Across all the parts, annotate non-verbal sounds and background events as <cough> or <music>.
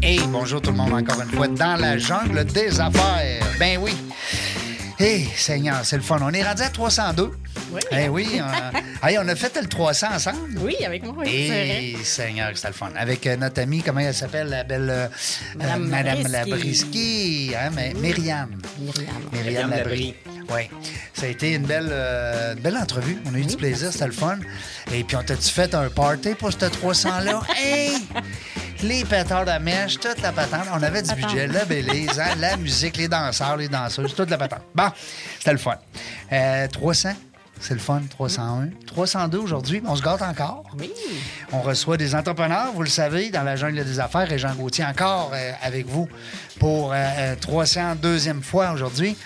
Hey, bonjour tout le monde encore une fois dans la jungle des affaires. Ben oui. Hey, Seigneur, c'est le fun. On est rendu à 302. Oui. Eh oui, on, <laughs> hey, on a fait le 300 ensemble. Oui, avec moi, oui. Et Seigneur, c'était le fun. Avec euh, notre amie, comment elle s'appelle, la belle euh, Madame Madame Labrisky. Hein, mais Myriam. Myriam. Myriam. Oui. Ça a été une belle, euh, une belle entrevue. On a eu du plaisir, c'était le fun. Et puis, on t'a-tu fait un party pour ce 300-là? <laughs> hey! Les pétards de mèche, toute la patente. On avait du budget, la bélise, hein, la musique, les danseurs, les danseuses, toute la patente. Bon, c'était le fun. Euh, 300, c'est le fun. 301. 302 aujourd'hui, on se gâte encore. Oui. On reçoit des entrepreneurs, vous le savez, dans la jungle des affaires. Et Jean Gauthier encore euh, avec vous pour euh, euh, 302e fois aujourd'hui.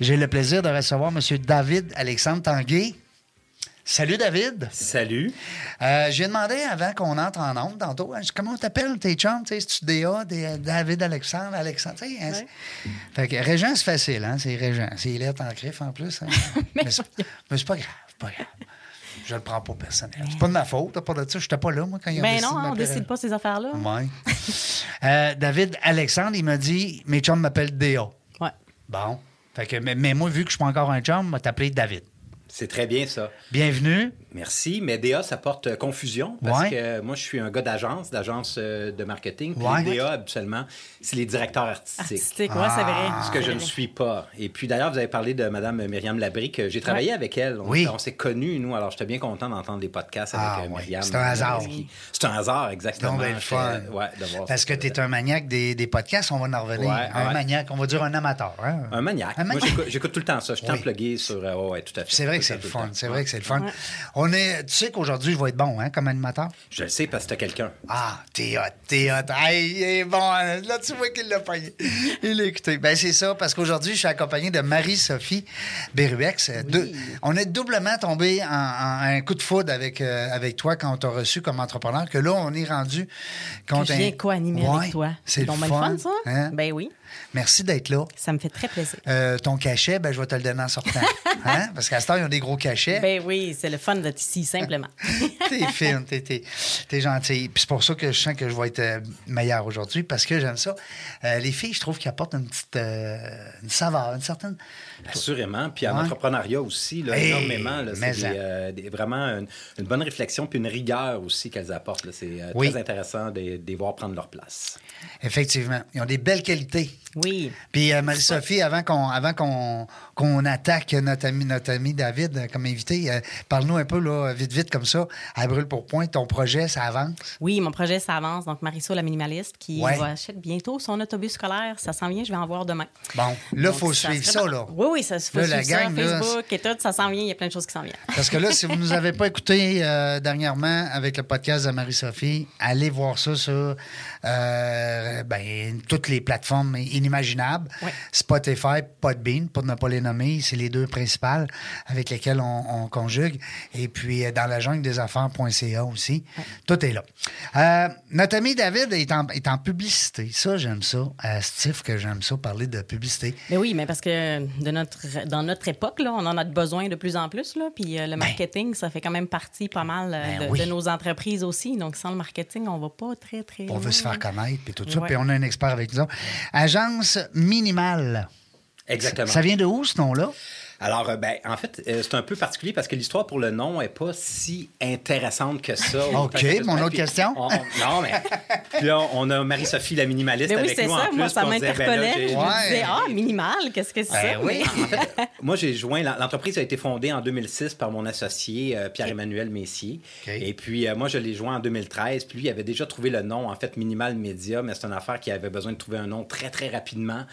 J'ai le plaisir de recevoir M. David Alexandre Tanguay. Salut David. Salut. Euh, J'ai demandé avant qu'on entre en onde tantôt, hein, comment on t'appelle tes chums? C'est-tu DA, des- David Alexandre, Alexandre? tu sais, hein, Fait que Régent, c'est facile, hein? C'est Régent. C'est lettres en griffe en plus. hein. <laughs> mais c'est mais c'est pas grave, c'est pas grave. Je le prends pas personnel. C'est pas de ma faute, part de ça. J'étais pas là, moi, quand il a Ben décidé non, hein, on décide pas ces affaires-là. Ouais. <laughs> Euh, David Alexandre, il m'a dit mes chums m'appellent DA. Ouais. Bon. Fait que, mais, mais moi, vu que je suis pas encore un chum, m'a t'appelé David. C'est très bien ça. Bienvenue. Merci. Mais DA, ça porte euh, confusion parce Ouais. que moi, je suis un gars d'agence, d'agence euh, de marketing. Puis Ouais. DA, habituellement, c'est les directeurs artistiques. Artistique, ouais, c'est vrai. Ce que je ne suis pas. Et puis d'ailleurs, vous avez parlé de Mme Myriam Labry, que j'ai travaillé avec elle. On, Oui. on s'est connus, nous. Alors, j'étais bien content d'entendre des podcasts avec Ah, euh, ouais. Myriam. C'est un hasard. C'est un hasard, exactement. Donc, ben, fun. Ouais, de Parce que tu es un maniaque des, des podcasts, on va en revenir. Ouais, un ouais. maniaque, on va dire un amateur. hein? Un maniaque. Un Moi, maniaque. j'écoute- j'écoute tout le temps ça. Je suis Oui. sur. euh, ouais, tout à fait. C'est vrai que c'est le fun. C'est vrai que c'est le fun. On est, tu sais qu'aujourd'hui, je vais être bon hein, comme animateur? Je le sais parce que t'as quelqu'un. Ah, t'es hot, t'es hot. Hey, il est bon. hein. Là, tu vois qu'il l'a payé. Il l'a écouté. Ben, c'est ça, parce qu'aujourd'hui, je suis accompagné de Marie-Sophie Beruex. Deux- on est doublement tombé en, en- un coup de foudre avec, euh, avec toi quand on t'a reçu comme entrepreneur, que là, on est rendu. Que je viens co-animer Ouais, avec toi. C'est donc le fun. fun, ça? hein? Ben oui. Merci d'être là. Ça me fait très plaisir. Euh, ton cachet, ben, je vais te le donner en sortant. <laughs> Hein? Parce qu'à ce temps, ils ont des gros cachets. Ben oui, c'est le fun d'être ici, simplement. <laughs> T'es fine, t'es, t'es, t'es gentille. Puis c'est pour ça que je sens que je vais être euh, meilleur aujourd'hui, parce que j'aime ça. Euh, les filles, je trouve qu'ils apportent une petite euh, une saveur, une certaine. Assurément. Puis en Ouais. entrepreneuriat aussi, là, Hey, énormément. là, mais c'est des, en. euh, des- vraiment une, une bonne réflexion puis une rigueur aussi qu'elles apportent. là. C'est euh, Oui. très intéressant de, de les voir prendre leur place. Effectivement, ils ont des belles qualités. Oui. Puis euh, Marie-Sophie, avant qu'on avant qu'on, qu'on attaque notre ami, notre ami David euh, comme invité, euh, parle-nous un peu, là, vite, vite, comme ça, à brûle pour point, ton projet, ça avance? Oui, mon projet, ça avance. Donc, Marisol, la minimaliste, qui Ouais. va acheter bientôt son autobus scolaire. Ça s'en vient, je vais en voir demain. Bon, là, il faut ça suivre serait ça, bon. là. Oui, oui, ça Là, suivre la ça, gang, là, Facebook et tout, ça s'en vient. Il y a plein de choses qui s'en viennent. Parce que là, si vous ne nous avez pas <laughs> écouté euh, dernièrement avec le podcast de Marie-Sophie, allez voir ça sur euh, ben, toutes les plateformes inimaginables. Spotify, Podbean, pour ne pas les nommer, c'est les deux principales avec lesquelles on, on conjugue. Et puis, euh, dans la jungle des affaires.ca aussi. Tout est là. Euh, notre ami David est en, est en publicité. Ça, j'aime ça. Euh, Steve, que j'aime ça, parler de publicité. Mais oui, mais parce que de notre, dans notre époque, là, on en a besoin de plus en plus. Là, puis le marketing, ça fait quand même partie pas mal Ben de, oui. de nos entreprises aussi. Donc, sans le marketing, on va pas très, très On veut se faire connaître, puis tout ça. Ouais. Puis on a un expert avec nous. Agence minimale. Exactement. Ça vient de où, ce nom-là? Alors, euh, ben, en fait, euh, c'est un peu particulier parce que l'histoire pour le nom n'est pas si intéressante que ça. <laughs> OK, mon autre puis question. on- on- non, mais. <laughs> Puis là, on a Marie-Sophie, la minimaliste, Mais oui, avec c'est nous ça. en plus. Moi, ça on ben m'interpellait. j'ai- je me disais, ah, minimal, qu'est-ce que c'est Ben ça? oui. En fait, <laughs> moi, j'ai joint. L'entreprise a été fondée en 2006 par mon associé euh, Pierre-Emmanuel Messier. OK. Et puis, euh, moi, je l'ai joint en 2013. Puis lui, il avait déjà trouvé le nom, en fait, Minimal Media, mais c'est une affaire qui avait besoin de trouver un nom très, très rapidement.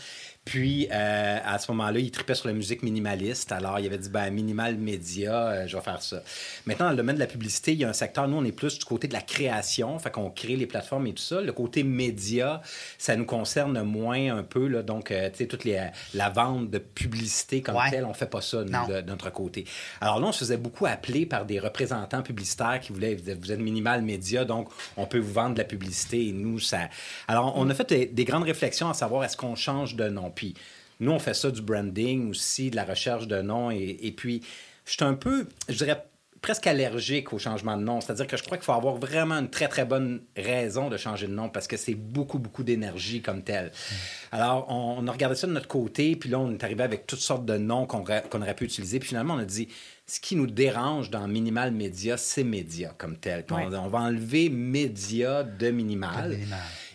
Puis, euh, à ce moment-là, il tripait sur la musique minimaliste. Alors, il avait dit, ben, minimal média, euh, je vais faire ça. Maintenant, dans le domaine de la publicité, il y a un secteur, nous, on est plus du côté de la création. Fait qu'on crée les plateformes et tout ça. Le côté média, ça nous concerne moins un peu. Là, donc, euh, tu sais, toute les, la vente de publicité comme Ouais. telle, on fait pas ça, nous, de, de notre côté. Alors là, on se faisait beaucoup appeler par des représentants publicitaires qui voulaient, vous êtes- vous êtes minimal média, donc on peut vous vendre de la publicité. Et nous, ça... Alors, on a fait des, des grandes réflexions à savoir est-ce qu'on change de nom? Puis, nous, on fait ça du branding aussi, de la recherche de nom. Et, et puis, je suis un peu, je dirais, presque allergique au changement de nom. C'est-à-dire que je crois qu'il faut avoir vraiment une très, très bonne raison de changer de nom parce que c'est beaucoup, beaucoup d'énergie comme tel. Mm. Alors, on, a regardé ça de notre côté, puis là, on est arrivé avec toutes sortes de noms qu'on aurait pu utiliser. Puis finalement, on a dit, ce qui nous dérange dans Minimal Média, c'est Média comme tel. On, va enlever Média de minimal.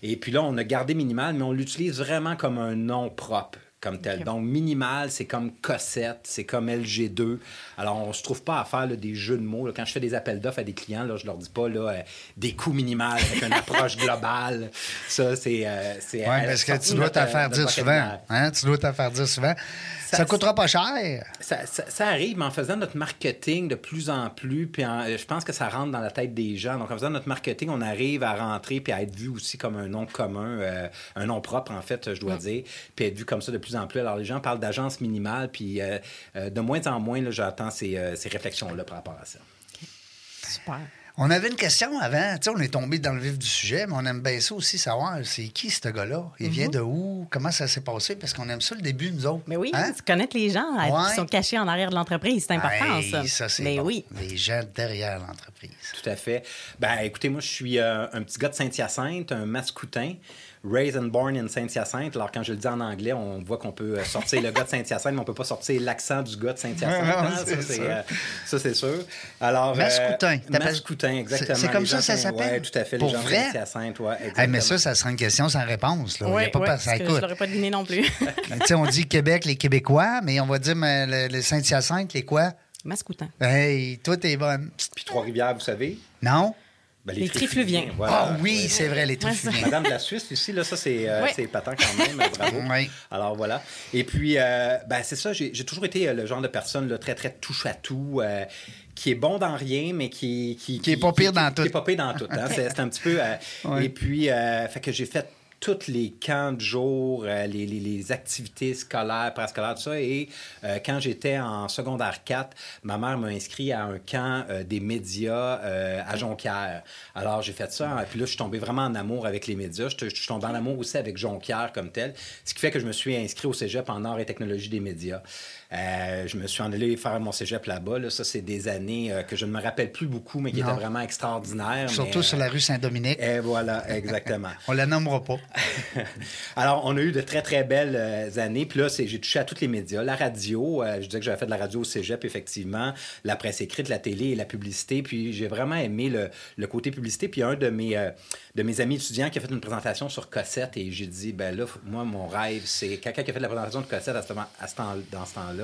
Et puis là, on a gardé Minimal, mais on l'utilise vraiment comme un nom propre comme tel. Donc, minimal, c'est comme Cossette, c'est comme LG2. Alors, on se trouve pas à faire des jeux de mots. Quand je fais des appels d'offres à des clients, là, je leur dis pas là, euh, des coûts minimales avec une approche globale. Ça, c'est. Euh, oui, parce que tu dois t'en faire dire souvent. Hein? Tu dois t'en faire dire souvent. Ça, ne coûtera pas cher. Ça, arrive, mais en faisant notre marketing de plus en plus, puis je pense que ça rentre dans la tête des gens. Donc, en faisant notre marketing, on arrive à rentrer puis à être vu aussi comme un nom commun, euh, un nom propre, en fait, je dois dire, puis être vu comme ça de plus en plus. Alors, les gens parlent d'agence minimale, puis euh, euh, de moins en moins, j'attends ces, ces réflexions-là par rapport à ça. Super. On avait une question avant. Tu sais, on est tombé dans le vif du sujet, mais on aime bien ça aussi, savoir c'est qui ce gars-là? Il vient mhm. de où? Comment ça s'est passé? Parce qu'on aime ça le début, nous autres. Mais oui, hein? connaître les gens qui sont cachés en arrière de l'entreprise, c'est important, ça. ça c'est mais oui. Les gens derrière l'entreprise. Tout à fait. Ben, écoutez, moi, je suis euh, un petit gars de Saint-Hyacinthe, un mascoutin. Raised and born in Saint-Hyacinthe. Alors, quand je le dis en anglais, on voit qu'on peut euh, sortir le gars de Saint-Hyacinthe, mais on peut pas sortir l'accent du gars de Saint-Hyacinthe. Euh, ça, c'est sûr. Alors, Mascoutin. Euh, Mascoutin, exactement. C'est comme ça ça s'appelle? Oui, tout à fait. Pour les gens vrai? de Saint-Hyacinthe, oui. Hey, mais ça, ça sera une question sans réponse. Là. Oui, pas ouais, ça écoute. je l'aurais pas deviné non plus. <laughs> on dit Québec, les Québécois, mais on va dire mais, le, Saint-Hyacinthe, les quoi? Mascoutin. Hey, toi, t'es bonne. Puis Trois-Rivières, vous savez? Non? Ben, les, trifluviens. Ah oui, c'est vrai, les trifluviens. Madame de la Suisse, ici, là, ça, c'est euh, patent quand même. Bravo. <laughs> Alors, voilà. Et puis, euh, ben, c'est ça, j'ai toujours été euh, le genre de personne là, très, très touche-à-tout. qui est bon dans rien, mais qui... Qui, qui, est pas pire dans tout. Qui est pas pire dans tout. Hein. <laughs> c'est un petit peu... Et puis, fait que j'ai fait tous les camps de jour, euh, les, activités scolaires, préscolaires, tout ça. Et euh, quand j'étais en secondaire 4, ma mère m'a inscrit à un camp euh, des médias à Jonquière. Alors, j'ai fait ça. Et puis là, je suis tombé vraiment en amour avec les médias. Je, suis tombé en amour aussi avec Jonquière comme tel. Ce qui fait que je me suis inscrit au cégep en art et technologie des médias. Euh, je me suis en allé faire mon cégep là-bas. Ça, c'est des années euh, que je ne me rappelle plus beaucoup, mais qui étaient vraiment extraordinaires. Surtout sur la rue Saint-Dominique. Et voilà, exactement. <laughs> on la nommera pas. <laughs> Alors, on a eu de très, très belles euh, années. Puis là, j'ai touché à tous les médias. La radio, je disais que j'avais fait de la radio au cégep, effectivement. La presse écrite, la télé et la publicité. Puis j'ai vraiment aimé le, côté publicité. Puis un de mes, de mes amis étudiants qui a fait une présentation sur Cossette et j'ai dit, ben là, moi, mon rêve, c'est quelqu'un qui a fait de la présentation de Cossette à ce, à dans ce temps-là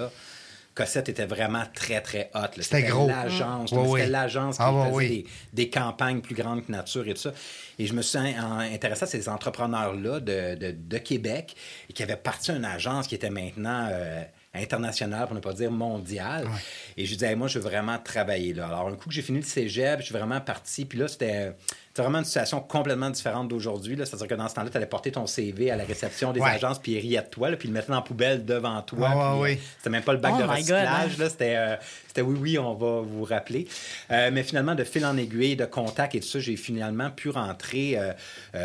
Cossette était vraiment très, très hot. C'était gros. L'agence. C'était l'agence qui ah, faisait des, campagnes plus grandes que nature et tout ça. Et je me suis intéressé à ces entrepreneurs-là de, de, Québec et qui avaient parti une agence qui était maintenant... Euh, internationale, pour ne pas dire mondiale. Et je disais, moi, je veux vraiment travailler là. Alors, un coup que j'ai fini le cégep, je suis vraiment parti. Puis là, c'était c'est vraiment une situation complètement différente d'aujourd'hui. C'est-à-dire que dans ce temps-là, tu allais porter ton CV à la réception des agences, puis ils riaient de toi, puis ils le mettaient dans la poubelle devant toi. Euh, c'était même pas le bac oh de recyclage. C'était, euh, c'était oui, oui, on va vous rappeler. Euh, mais finalement, de fil en aiguille, de contact et tout ça, j'ai finalement pu rentrer.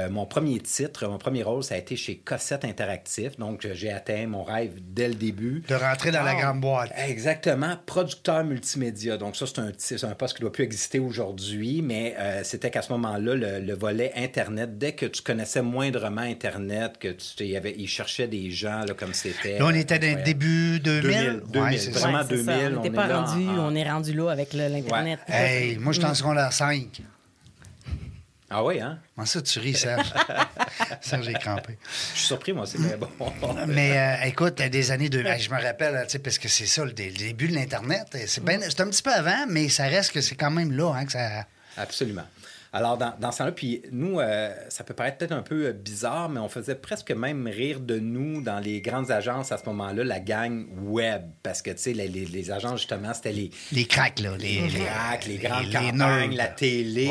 mon premier titre, mon premier rôle, ça a été chez Cossette Interactif. Donc, j'ai atteint mon rêve dès le début. De rentrer dans la ah, grande boîte. Exactement. Producteur multimédia. Donc, ça, c'est un, c'est un poste qui ne doit plus exister aujourd'hui, mais c'était qu'à ce moment là le, volet Internet, dès que tu connaissais moindrement Internet, que tu y avait, ils cherchaient des gens là, comme c'était. Là, on était dans le début 2000. 2000, vraiment 2000. On n'est pas rendu, on est rendu là avec l'Internet. Hey, moi, je suis en secondaire 5. Ah oui, hein? Moi, ça, tu ris, Serge? <laughs> Serge, j'ai crampé. Je suis surpris, moi, c'est bien bon. <laughs> mais euh, écoute, des années 2000, je me rappelle, parce que c'est ça, le, début de l'Internet. C'est un petit peu avant, mais ça reste que c'est quand même là hein, que ça. Absolument. Alors, dans, dans ce temps-là, puis nous, euh, ça peut paraître peut-être un peu euh, bizarre, mais on faisait presque même rire de nous dans les grandes agences à ce moment-là, la gang web. Parce que, tu sais, les, les, agences, justement, c'était les... Les cracks, là. Les, les cracks, les grandes campagnes, la télé.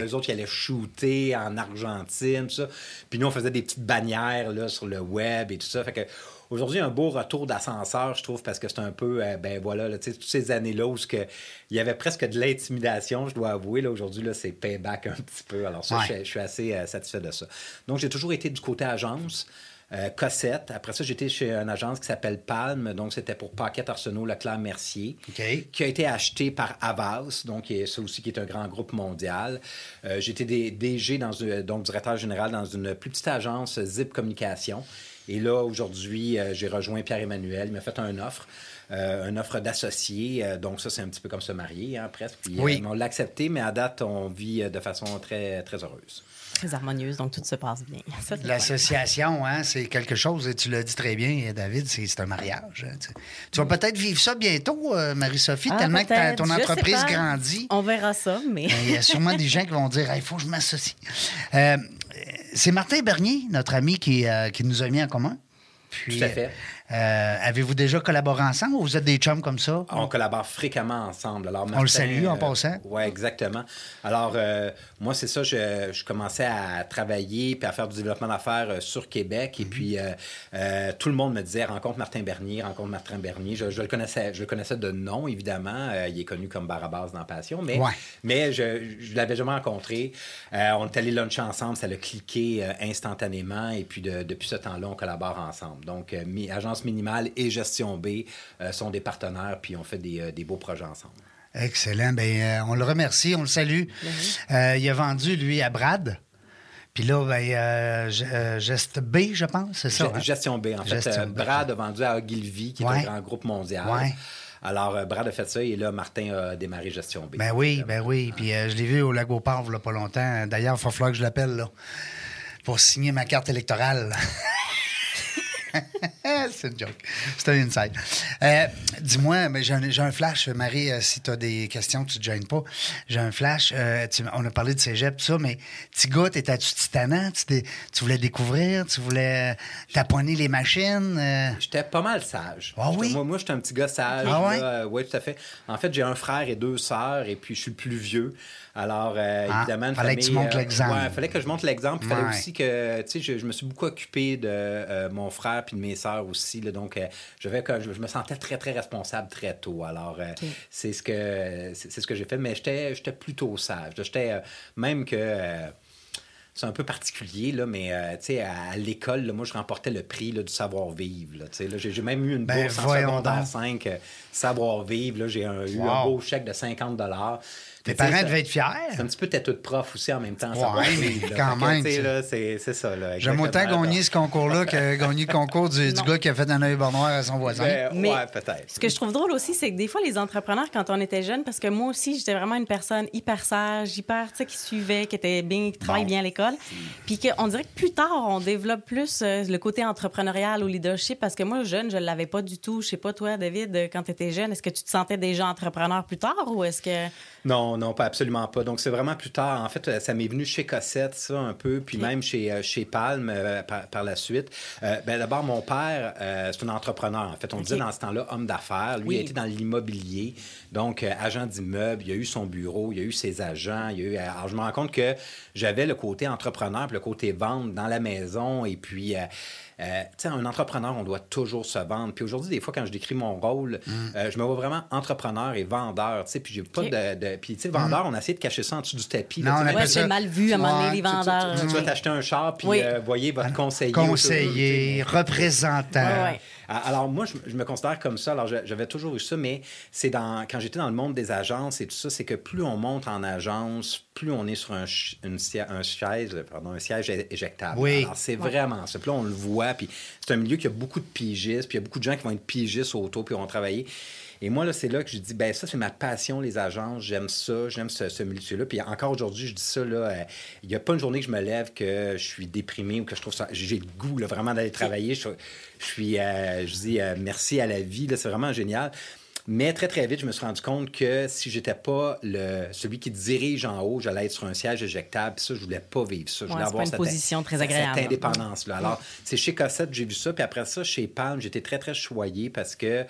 Eux autres, ils allaient shooter en Argentine, tout ça. Puis nous, on faisait des petites bannières, là, sur le web et tout ça. Fait que Aujourd'hui, un beau retour d'ascenseur, je trouve, parce que c'est un peu, euh, ben voilà, là, toutes ces années-là où que, il y avait presque de l'intimidation, je dois avouer. Aujourd'hui, là, c'est payback un petit peu. Alors ça, je, suis assez euh, satisfait de ça. Donc, j'ai toujours été du côté agence. Cossette. Après ça, j'étais chez une agence qui s'appelle Palme, donc c'était pour Paquette Arsenault Leclerc Mercier, qui a été acheté par Avas, donc ça aussi qui est un grand groupe mondial. j'étais DG, dans, donc directeur général dans une plus petite agence Zip Communication. Et là, aujourd'hui, j'ai rejoint Pierre-Emmanuel. Il m'a fait une offre. Euh, une offre d'associé. Euh, donc, ça, c'est un petit peu comme se marier, hein, presque. oui. Euh, on l'a accepté, mais à date, on vit de façon très, très heureuse très harmonieuse, donc tout se passe bien. <laughs> L'association, hein, c'est quelque chose, et tu l'as dit très bien, David, c'est un mariage. Hein, tu vas peut-être vivre ça bientôt, Marie-Sophie, ah, tellement que ton entreprise grandit. On verra ça, mais... Ben, il y a sûrement des gens qui vont dire il faut que je m'associe. c'est Martin Bernier, notre ami, qui, qui nous a mis en commun. Tout à fait. Euh, avez-vous déjà collaboré ensemble ou vous êtes des chums comme ça? On collabore fréquemment ensemble. Alors, on le salue en euh, passant. Oui, exactement. Alors, euh, moi, c'est ça, je, commençais à travailler puis à faire du développement d'affaires sur Québec. Et mhm. puis, tout le monde me disait rencontre Martin Bernier, rencontre Martin Bernier. Je, le, connaissais, je le connaissais de nom, évidemment. il est connu comme Barabas dans Passion, mais, mais je ne l'avais jamais rencontré. on est allé luncher ensemble, ça l'a cliqué instantanément. Et puis, depuis ce temps-là, on collabore ensemble. Donc, agence Minimale et Gestion B euh, sont des partenaires, puis on fait des, euh, beaux projets ensemble. Excellent. Bien, euh, on le remercie, on le salue. il a vendu, lui, à Brad. Puis là, ben, Geste B, je pense, c'est ça? Hein? Gestion B. En fait, Brad a vendu à Ogilvy, qui est un grand groupe mondial. Alors, Brad a fait ça et là, Martin a démarré Gestion B. Ben oui, ben oui. Puis je l'ai vu au Lago Parve, il n'y a pas longtemps. D'ailleurs, il va falloir que je l'appelle, là, pour signer ma carte électorale. <laughs> <laughs> c'est une joke. C'est un inside. Euh, dis-moi, mais j'ai un, flash, Marie, euh, si tu as des questions, tu ne te gênes pas. J'ai un flash. Euh, on a parlé de cégep, tout ça, mais petit gars, t'étais-tu titanant? Tu, tu, voulais découvrir? Tu voulais taponner les machines? J'étais pas mal sage. Ah oui? Moi, moi j'étais un petit gars sage. Ah oui, tout à fait. En fait, j'ai un frère et deux sœurs, et puis je suis le plus vieux. Alors, euh, ah, évidemment, il fallait que tu montres l'exemple. il fallait que je montre l'exemple. Il fallait aussi que, tu sais, je, me suis beaucoup occupé de euh, mon frère puis de mes sœurs aussi. donc, euh, je, je, me sentais très, très responsable très tôt. Alors, c'est ce que c'est ce que j'ai fait. Mais j'étais plutôt sage. J'étais même que c'est un peu particulier, là, mais tu sais, à, l'école, moi, je remportais le prix du savoir-vivre. J'ai même eu une ben, bourse en secondaire 5, savoir-vivre. J'ai eu un beau chèque de 50 tes parents devaient être fiers. C'est un petit peu tête de prof aussi en même temps. Oui, quand même. C'est ça. J'aime autant gagner ce concours-là que <laughs> gagner le concours du, gars qui a fait un œil noir à son voisin. Ben, mais, peut-être. Ce que je trouve drôle aussi, c'est que des fois, les entrepreneurs, quand on était jeune, parce que moi aussi, j'étais vraiment une personne hyper sage, hyper, tu sais, qui suivait, qui était bien, qui travaillait bien à l'école. Puis qu'on dirait que plus tard, on développe plus euh, le côté entrepreneurial ou leadership, parce que moi, jeune, je ne l'avais pas du tout. Je sais pas, toi, David, quand tu étais jeune, est-ce que tu te sentais déjà entrepreneur plus tard ou est-ce que. Non, non, pas absolument pas. Donc, c'est vraiment plus tard. En fait, euh, ça m'est venu chez Cossette, ça, un peu, puis même chez, euh, chez Palme euh, par, la suite. ben, D'abord, mon père, c'est un entrepreneur. En fait, on disait dans ce temps-là homme d'affaires. Lui, il était dans l'immobilier, donc agent d'immeuble. Il a eu son bureau, il a eu ses agents. Il a eu... Alors, je me rends compte que j'avais le côté entrepreneur, puis le côté vente dans la maison, et puis... Euh, tu sais, un entrepreneur, on doit toujours se vendre. Puis aujourd'hui, des fois, quand je décris mon rôle, mm. euh, je me vois vraiment entrepreneur et vendeur. Tu sais, puis j'ai pas de, Puis, tu sais, vendeur, mm. on a essayé de cacher ça en dessous du tapis. Non, ouais, c'est mal vu à un moment donné, les vendeurs. Tu, vas t'acheter un char, puis euh, voyez votre conseiller. Conseiller, représentant. Alors, moi, je, me considère comme ça. Alors, j'avais toujours eu ça, mais c'est dans quand j'étais dans le monde des agences et tout ça, c'est que plus on monte en agence, plus on est sur un, une, un siège, pardon, un siège éjectable. Oui. Alors, c'est vraiment ça. Puis là, on le voit. Puis c'est un milieu qui a beaucoup de pigistes, puis il y a beaucoup de gens qui vont être pigistes autour, puis vont travailler. Et moi, là, c'est là que je dis, ben ça, c'est ma passion, les agences. J'aime ça, j'aime ce, ce milieu-là. Puis encore aujourd'hui, je dis ça, là, euh, il n'y a pas une journée que je me lève que je suis déprimé ou que je trouve ça. J'ai le goût, là, vraiment, d'aller travailler. Je, suis, euh, je dis euh, merci à la vie, là, c'est vraiment génial. Mais très, très vite, je me suis rendu compte que si j'étais pas le, celui qui dirige en haut, j'allais être sur un siège éjectable. Puis ça, je voulais pas vivre ça. Je voulais avoir une position très agréable. Cette indépendance-là. Alors, c'est chez Cossette, j'ai vu ça. Puis après ça, chez Palm, j'étais très, très choyé parce que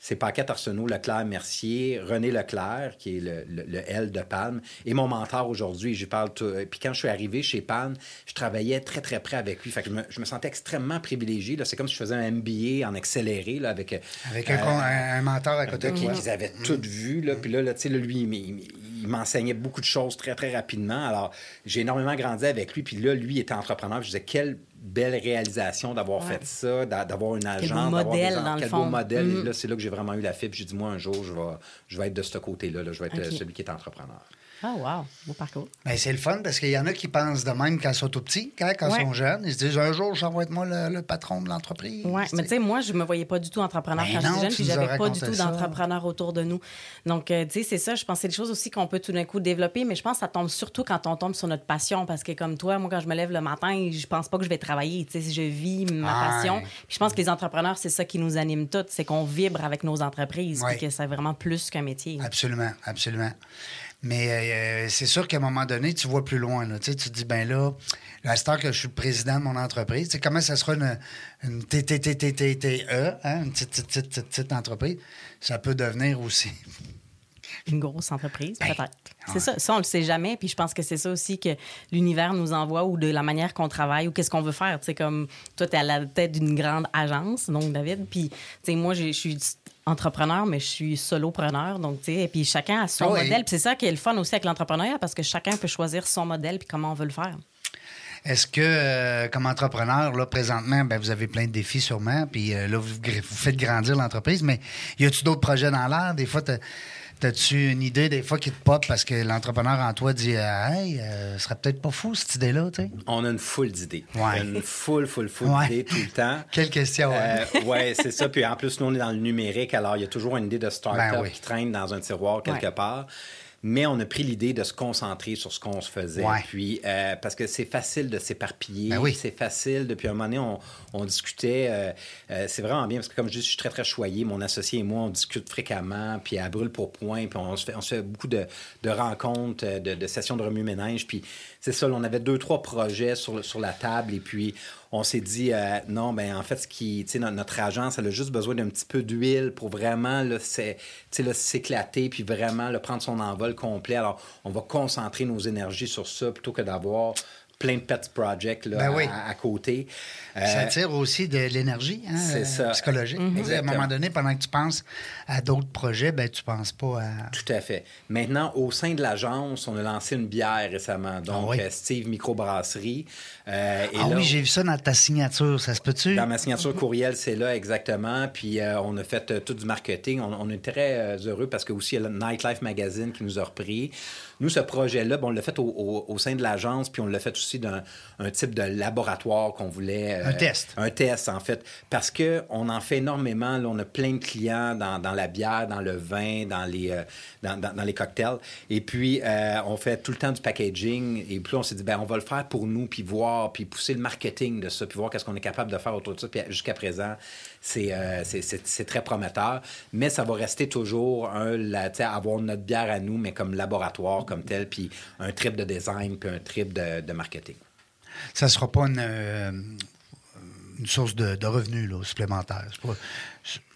c'est Paquette Arsenault, Leclerc Mercier, René Leclerc, qui est le, le, L de Palme, et mon mentor aujourd'hui. Je parle tout. Puis quand je suis arrivé chez Palme, je travaillais très, très près avec lui. Fait que je me, je me sentais extrêmement privilégié. C'est comme si je faisais un MBA en accéléré là, avec. Avec un, euh, mentor à côté de toi. Qu'ils avaient tout vu. Là, Puis là, là, là lui, il, il m'enseignait beaucoup de choses très, très rapidement. Alors, j'ai énormément grandi avec lui. Puis là, lui était entrepreneur. je disais, quelle belle réalisation d'avoir fait ça, d'avoir une agence. Quel beau modèle, dans le fond. beau modèle. Et mm-hmm. là, c'est là que j'ai vraiment eu la fibre. J'ai dit, moi, un jour, je vais, je vais être de ce côté-là. Là. Je vais être celui qui est entrepreneur. Ah, wow, beau parcours. Ben, c'est le fun parce qu'il y en a qui pensent de même quand ils sont tout petits, quand, ils sont jeunes. Ils se disent un jour, je vais être moi le, patron de l'entreprise. Oui, mais tu sais, moi, je me voyais pas du tout entrepreneur ben quand j'étais jeune, puis j'avais pas du tout d'entrepreneur autour de nous. Donc, euh, tu sais, c'est ça. Je pense que c'est des choses aussi qu'on peut tout d'un coup développer, mais je pense que ça tombe surtout quand on tombe sur notre passion parce que, comme toi, moi, quand je me lève le matin, je pense pas que je vais travailler. Tu sais, je vis ma passion. je pense que les entrepreneurs, c'est ça qui nous anime tous, c'est qu'on vibre avec nos entreprises, puis que c'est vraiment plus qu'un métier. Absolument, absolument. Mais euh, c'est sûr qu'à un moment donné, tu vois plus loin. Là. Tu, te dis, ben là, à cette que je suis le président de mon entreprise, comment ça sera une, une TTTTTE, hein, une petite, petite, petite, petite entreprise, ça peut devenir aussi une grosse entreprise, ben, peut-être. C'est ça, ça, on le sait jamais. Puis je pense que c'est ça aussi que l'univers nous envoie ou de la manière qu'on travaille ou qu'est-ce qu'on veut faire. Tu sais, comme toi, tu es à la tête d'une grande agence, donc David. Puis, tu sais, moi, je suis entrepreneur, mais je suis solopreneur. Donc, tu sais, et puis chacun a son ah modèle. Puis c'est ça qui est le fun aussi avec l'entrepreneuriat parce que chacun peut choisir son modèle puis comment on veut le faire. Est-ce que, euh, comme entrepreneur, là, présentement, ben, vous avez plein de défis sûrement, puis euh, là, vous, vous, faites grandir l'entreprise, mais y a-tu d'autres projets dans l'air? Des fois, T'as-tu une idée des fois qui te pop parce que l'entrepreneur en toi dit Hey, euh, ce serait peut-être pas fou cette idée-là, tu sais? On a une foule d'idées. Une foule, foule, foule d'idées tout le temps. <laughs> Quelle question, hein? euh, Oui, c'est ça. Puis en plus, nous, on est dans le numérique, alors il y a toujours une idée de start-up ben qui traîne dans un tiroir quelque part mais on a pris l'idée de se concentrer sur ce qu'on se faisait. Puis, euh, parce que c'est facile de s'éparpiller. Ben oui. C'est facile. Depuis un moment donné, on, discutait. Euh, euh, c'est vraiment bien parce que, comme je dis, je suis très, très choyé. Mon associé et moi, on discute fréquemment, puis à brûle pour point. Puis on se fait, on se fait beaucoup de, rencontres, de, de, sessions de remue-ménage. Puis c'est ça, on avait deux, trois projets sur, sur la table. Et puis, on s'est dit, euh, non, ben en fait, ce qui, notre, notre agence, elle a juste besoin d'un petit peu d'huile pour vraiment s'éclater, puis vraiment le prendre son envol complet. Alors, on va concentrer nos énergies sur ça plutôt que d'avoir plein de pet projects là, ben à, côté. ça euh, tire aussi de l'énergie hein, euh, psychologique. Mm-hmm. À un moment donné, pendant que tu penses à d'autres projets, ben, tu penses pas à... Tout à fait. Maintenant, au sein de l'agence, on a lancé une bière récemment, donc ah Steve Microbrasserie. Euh, ah oui, j'ai vu ça dans ta signature, ça se peut-tu? Dans ma signature courriel, c'est là exactement. Puis on a fait tout du marketing. On, est très heureux parce que aussi il y a le Nightlife Magazine qui nous a repris. Nous, ce projet-là, bon, on l'a fait au, sein de l'agence, puis on l'a fait aussi d'un type de laboratoire qu'on voulait. un test. Un test, en fait. Parce qu'on en fait énormément. Là, on a plein de clients dans, dans la bière, dans le vin, dans les, dans, dans, les cocktails. Et puis, on fait tout le temps du packaging. Et puis, on s'est dit, ben on va le faire pour nous, puis voir, puis pousser le marketing de ça, puis voir qu'est-ce qu'on est capable de faire autour de ça. Puis jusqu'à présent, euh, c'est très prometteur. Mais ça va rester toujours un, la, avoir notre bière à nous, mais comme laboratoire, comme tel, puis un trip de design, puis un trip de, marketing. Ça ne sera pas une, euh, une source de, revenus là, supplémentaire.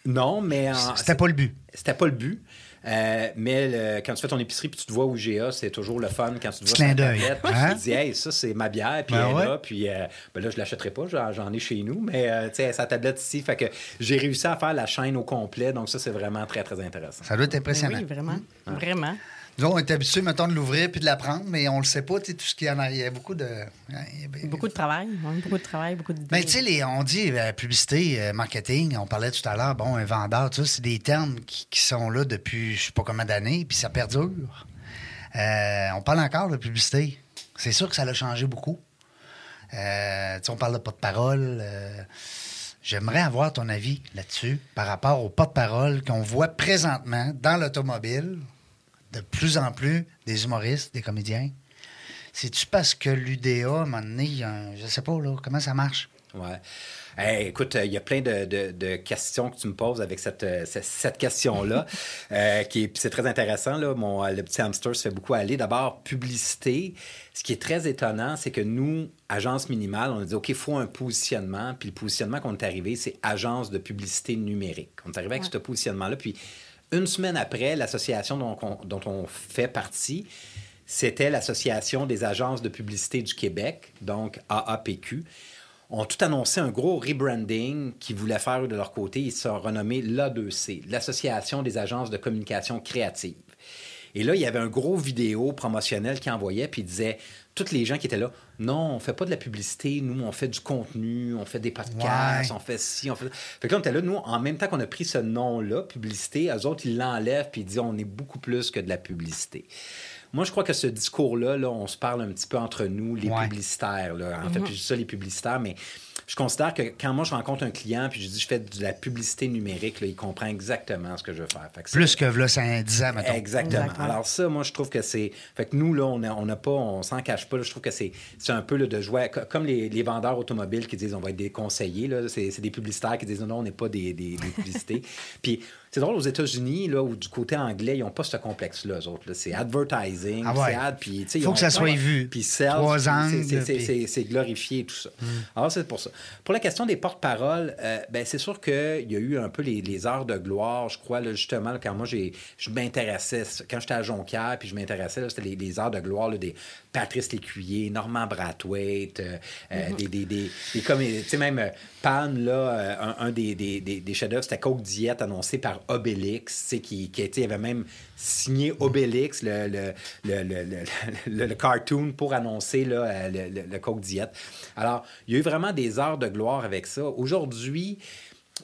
Non, mais. C'était pas le but. C'était pas le but. Euh, mais quand tu fais ton épicerie puis tu te vois au GA, c'est toujours le fun quand tu te vois sur la tablette. Hein? Tu te dis, hey, ça, c'est ma bière, puis ben elle est là, puis euh, ben là, je l'achèterai pas, j'en ai chez nous, mais euh, tu sais, sa tablette ici. Fait que j'ai réussi à faire la chaîne au complet, donc ça, c'est vraiment très, très intéressant. Ça doit être impressionnant. Oui, vraiment. Vraiment. Nous, on est habitué, mettons, de l'ouvrir puis de la prendre, mais on le sait pas, tu sais, tout ce qu'il y en a. Il y a beaucoup de. beaucoup de travail. Beaucoup de travail, beaucoup de. Mais tu sais, on dit euh, publicité, euh, marketing, on parlait tout à l'heure, bon, un vendeur, tout ça, c'est des termes qui, sont là depuis je sais pas combien d'années, puis ça perdure. Euh, on parle encore de publicité. C'est sûr que ça a changé beaucoup. Euh, on parle de pas de parole J'aimerais avoir ton avis là-dessus par rapport au pas de parole qu'on voit présentement dans l'automobile, de plus en plus des humoristes, des comédiens. C'est-tu parce que l'UDA, à un moment donné, je sais pas, là, comment ça marche? Ouais. écoute, il y a plein de, questions que tu me poses avec cette, euh, cette, question-là. <laughs> euh, qui c'est très intéressant. Là. Mon, le petit hamster se fait beaucoup aller. D'abord, publicité. Ce qui est très étonnant, c'est que nous, agence minimale, on a dit OK, il faut un positionnement. Puis le positionnement qu'on est arrivé, c'est agence de publicité numérique. On est arrivé avec ce positionnement-là. Puis une semaine après, l'association dont, on fait partie, c'était l'Association des agences de publicité du Québec, donc AAPQ, ont tout annoncé un gros rebranding qu'ils voulaient faire de leur côté. Ils se sont renommés l'A2C, l'Association des agences de communication créative. Et là, il y avait un gros vidéo promotionnel qui envoyait, puis il disait, tous les gens qui étaient là, non, on fait pas de la publicité, nous, on fait du contenu, on fait des podcasts, on fait ci, on fait... Fait que là, on était là, nous, en même temps qu'on a pris ce nom-là, publicité, eux autres, ils l'enlèvent, puis ils disent, on est beaucoup plus que de la publicité. Moi, je crois que ce discours-là, là, on se parle un petit peu entre nous, les publicitaires. Là. En fait, mm-hmm. puis ça, les publicitaires, mais je considère que quand moi je rencontre un client puis je dis je fais de la publicité numérique, là, il comprend exactement ce que je veux faire. Plus que là, c'est 10 ans, mettons. Exactement. Alors ça, moi, je trouve que c'est... Fait que nous, là, on n'a on pas, on s'en cache pas. je trouve que c'est un peu de jouer... Comme les, les, vendeurs automobiles qui disent on va être des conseillers, c'est des publicitaires qui disent non, on n'est pas des, des, des publicités. <laughs> puis c'est drôle, aux États-Unis, là, ou du côté anglais, ils n'ont pas ce complexe-là, eux autres. C'est advertising, ah c'est ad, puis... Il faut que ça soit vu. Puis Trois angles. C'est glorifié, tout ça. Hmm. Alors, c'est pour ça. Pour la question des porte-paroles, euh, ben, c'est sûr qu'il y a eu un peu les, les, heures de gloire, je crois, là, justement, quand moi, je m'intéressais, quand j'étais à Jonquière, puis je m'intéressais, c'était les, les, heures de gloire là, des Patrice Lécuyer, Normand Brathwaite, euh, euh, mm-hmm. des, des, des, des, comme, tu sais, même Pan, là, un, des, des, des chefs-d'œuvre, c'était Coke Diet annoncé par Obélix, qui, qui avait même signé Obélix, le, cartoon, pour annoncer là, le, Coke Diet. Alors, il y a eu vraiment des heures de gloire avec ça. Aujourd'hui,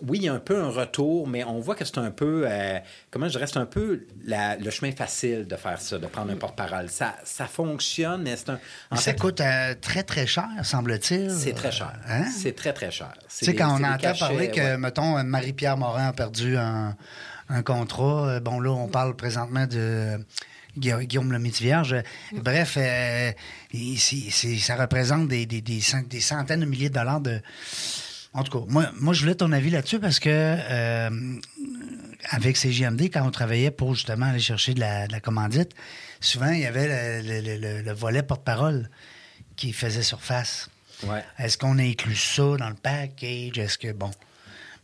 oui, il y a un peu un retour, mais on voit que c'est un peu, euh, comment je dirais, c'est un peu le chemin facile de faire ça, de prendre un porte-parole. Ça, ça fonctionne, mais c'est un. ça coûte euh, très, très cher, semble-t-il. C'est très cher. Hein? C'est très, très cher. Tu sais, quand on entend parler que, mettons, Marie-Pierre Morin a perdu un, un contrat, euh, bon, là, on parle présentement de. Guillaume le Vierge. Bref, ça représente des, des, des, centaines de milliers de dollars de, en tout cas, moi, moi je voulais ton avis là-dessus parce que euh, avec CGMD, quand on travaillait pour justement aller chercher de la, commandite, souvent il y avait le, volet porte-parole qui faisait surface. Ouais. Est-ce qu'on a inclus ça dans le package? Est-ce que bon.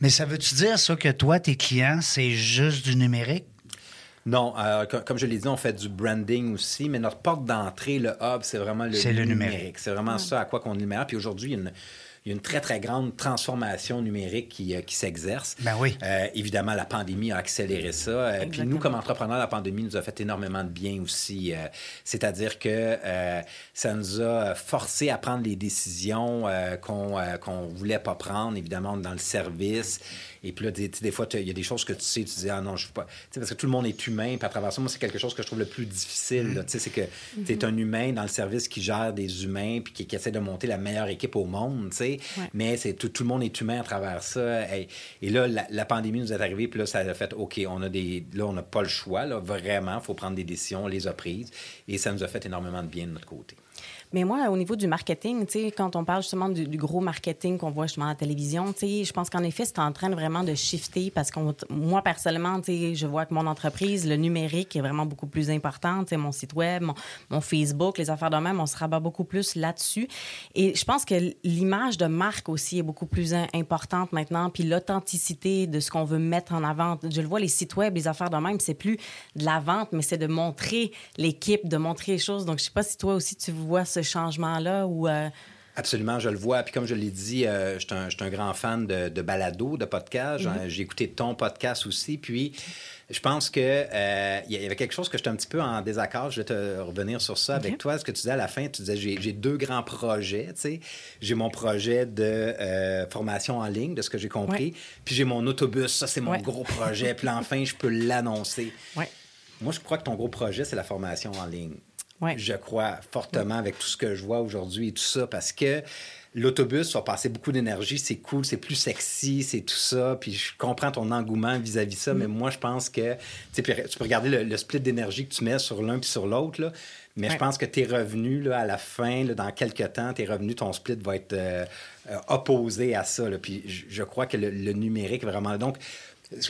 Mais ça veut-tu dire ça que toi, tes clients, c'est juste du numérique? Non, euh, comme je l'ai dit, on fait du branding aussi, mais notre porte d'entrée, le hub, c'est vraiment le, numérique. numérique. C'est vraiment ça à quoi qu'on est Puis aujourd'hui, il y a une il y a une très, très grande transformation numérique qui, euh, qui s'exerce. Ben oui. Euh, évidemment, la pandémie a accéléré ça. Euh, puis nous, comme entrepreneurs, la pandémie nous a fait énormément de bien aussi. C'est-à-dire que ça nous a forcé à prendre les décisions qu'on qu'on voulait pas prendre, évidemment, dans le service. Et puis là, des, des fois, il y a des choses que tu sais, tu dis, ah non, je ne pas. parce que tout le monde est humain, puis à travers ça, moi, c'est quelque chose que je trouve le plus difficile. Mm. C'est que tu es un humain dans le service qui gère des humains, puis qui, essaie de monter la meilleure équipe au monde, mais c'est tout, tout, le monde est humain à travers ça. Et, là, la, pandémie nous est arrivée, puis là, ça a fait, OK, on a des. Là, on n'a pas le choix, là, vraiment, il faut prendre des décisions, on les a prises, et ça nous a fait énormément de bien de notre côté. Mais moi, au niveau du marketing, quand on parle justement du, gros marketing qu'on voit justement à la télévision, je pense qu'en effet, c'est en train de vraiment de shifter parce que moi, personnellement, je vois que mon entreprise, le numérique est vraiment beaucoup plus important. Mon site web, mon, Facebook, les affaires de même, on se rabat beaucoup plus là-dessus. Et je pense que l'image de marque aussi est beaucoup plus importante maintenant. Puis l'authenticité de ce qu'on veut mettre en avant. Je le vois, les sites web, les affaires de même, c'est plus de la vente, mais c'est de montrer l'équipe, de montrer les choses. Donc, je sais pas si toi aussi, tu vois ce changement-là ou... Euh, Absolument, je le vois. Puis comme je l'ai dit, euh, je, suis un, grand fan de, de balado, de podcast. Mm-hmm. J'ai écouté ton podcast aussi. Puis je pense que euh, il y avait quelque chose que j'étais un petit peu en désaccord. Je vais te revenir sur ça avec toi. Ce que tu disais à la fin, tu disais j'ai deux grands projets. J'ai mon projet de formation en ligne, de ce que j'ai compris. Puis j'ai mon autobus. Ça, c'est mon gros projet. Puis enfin, je peux l'annoncer. Moi, je crois que ton gros projet, c'est la formation en ligne. Je crois fortement avec tout ce que je vois aujourd'hui et tout ça, parce que l'autobus va passer beaucoup d'énergie, c'est cool, c'est plus sexy, c'est tout ça. Puis je comprends ton engouement vis-à-vis de ça, mais mm. moi, je pense que tu peux regarder le, split d'énergie que tu mets sur l'un puis sur l'autre. Mais je pense que tes revenus, là, à la fin, dans quelques temps, tes revenus, ton split va être euh, euh, opposé à ça. Puis je, crois que le, le numérique, vraiment. Donc,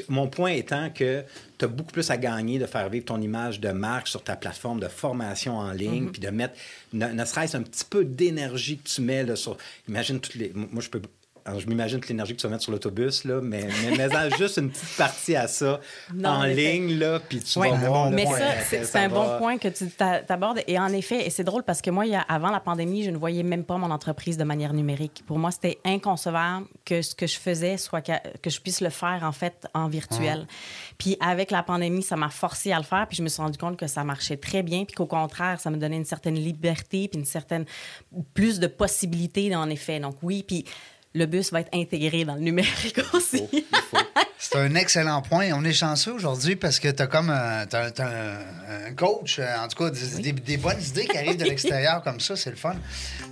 mon point étant que tu as beaucoup plus à gagner de faire vivre ton image de marque sur ta plateforme de formation en ligne, mhm. puis de mettre, ne, serait-ce un petit peu d'énergie que tu mets là, sur. Imagine toutes les. Moi, je peux alors, je m'imagine toute l'énergie que tu vas mettre sur l'autobus, là, mais, mais, mais <laughs> juste une petite partie à ça Non, en ligne, là, puis tu Oui, vas voir. mais ça, c'est ça un va- bon point que tu t'a- t'abordes. Et en effet, et c'est drôle parce que moi, il y a- avant la pandémie, je ne voyais même pas mon entreprise de manière numérique. Pour moi, c'était inconcevable que ce que je faisais soit que, que je puisse le faire en fait en virtuel. Puis avec la pandémie, ça m'a forcé à le faire. Puis je me suis rendu compte que ça marchait très bien. Puis qu'au contraire, ça me donnait une certaine liberté, puis une certaine plus de possibilités en effet. Donc oui, puis le bus va être intégré dans le numérique aussi. C'est un excellent point. On est chanceux aujourd'hui parce que tu as comme un, t'as- t'as un- un coach, euh, en tout cas, des, des- des bonnes idées qui arrivent de l'extérieur comme ça, c'est le fun.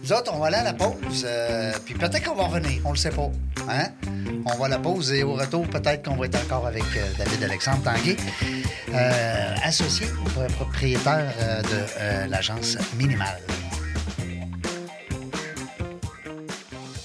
Nous autres, on va aller à la pause, euh, puis peut-être qu'on va revenir, on le sait pas. Hein? On va à la pause et au retour, peut-être qu'on va être encore avec euh, David Alexandre Tanguay, euh, associé, pro- propriétaire euh, de euh, l'agence Minimal.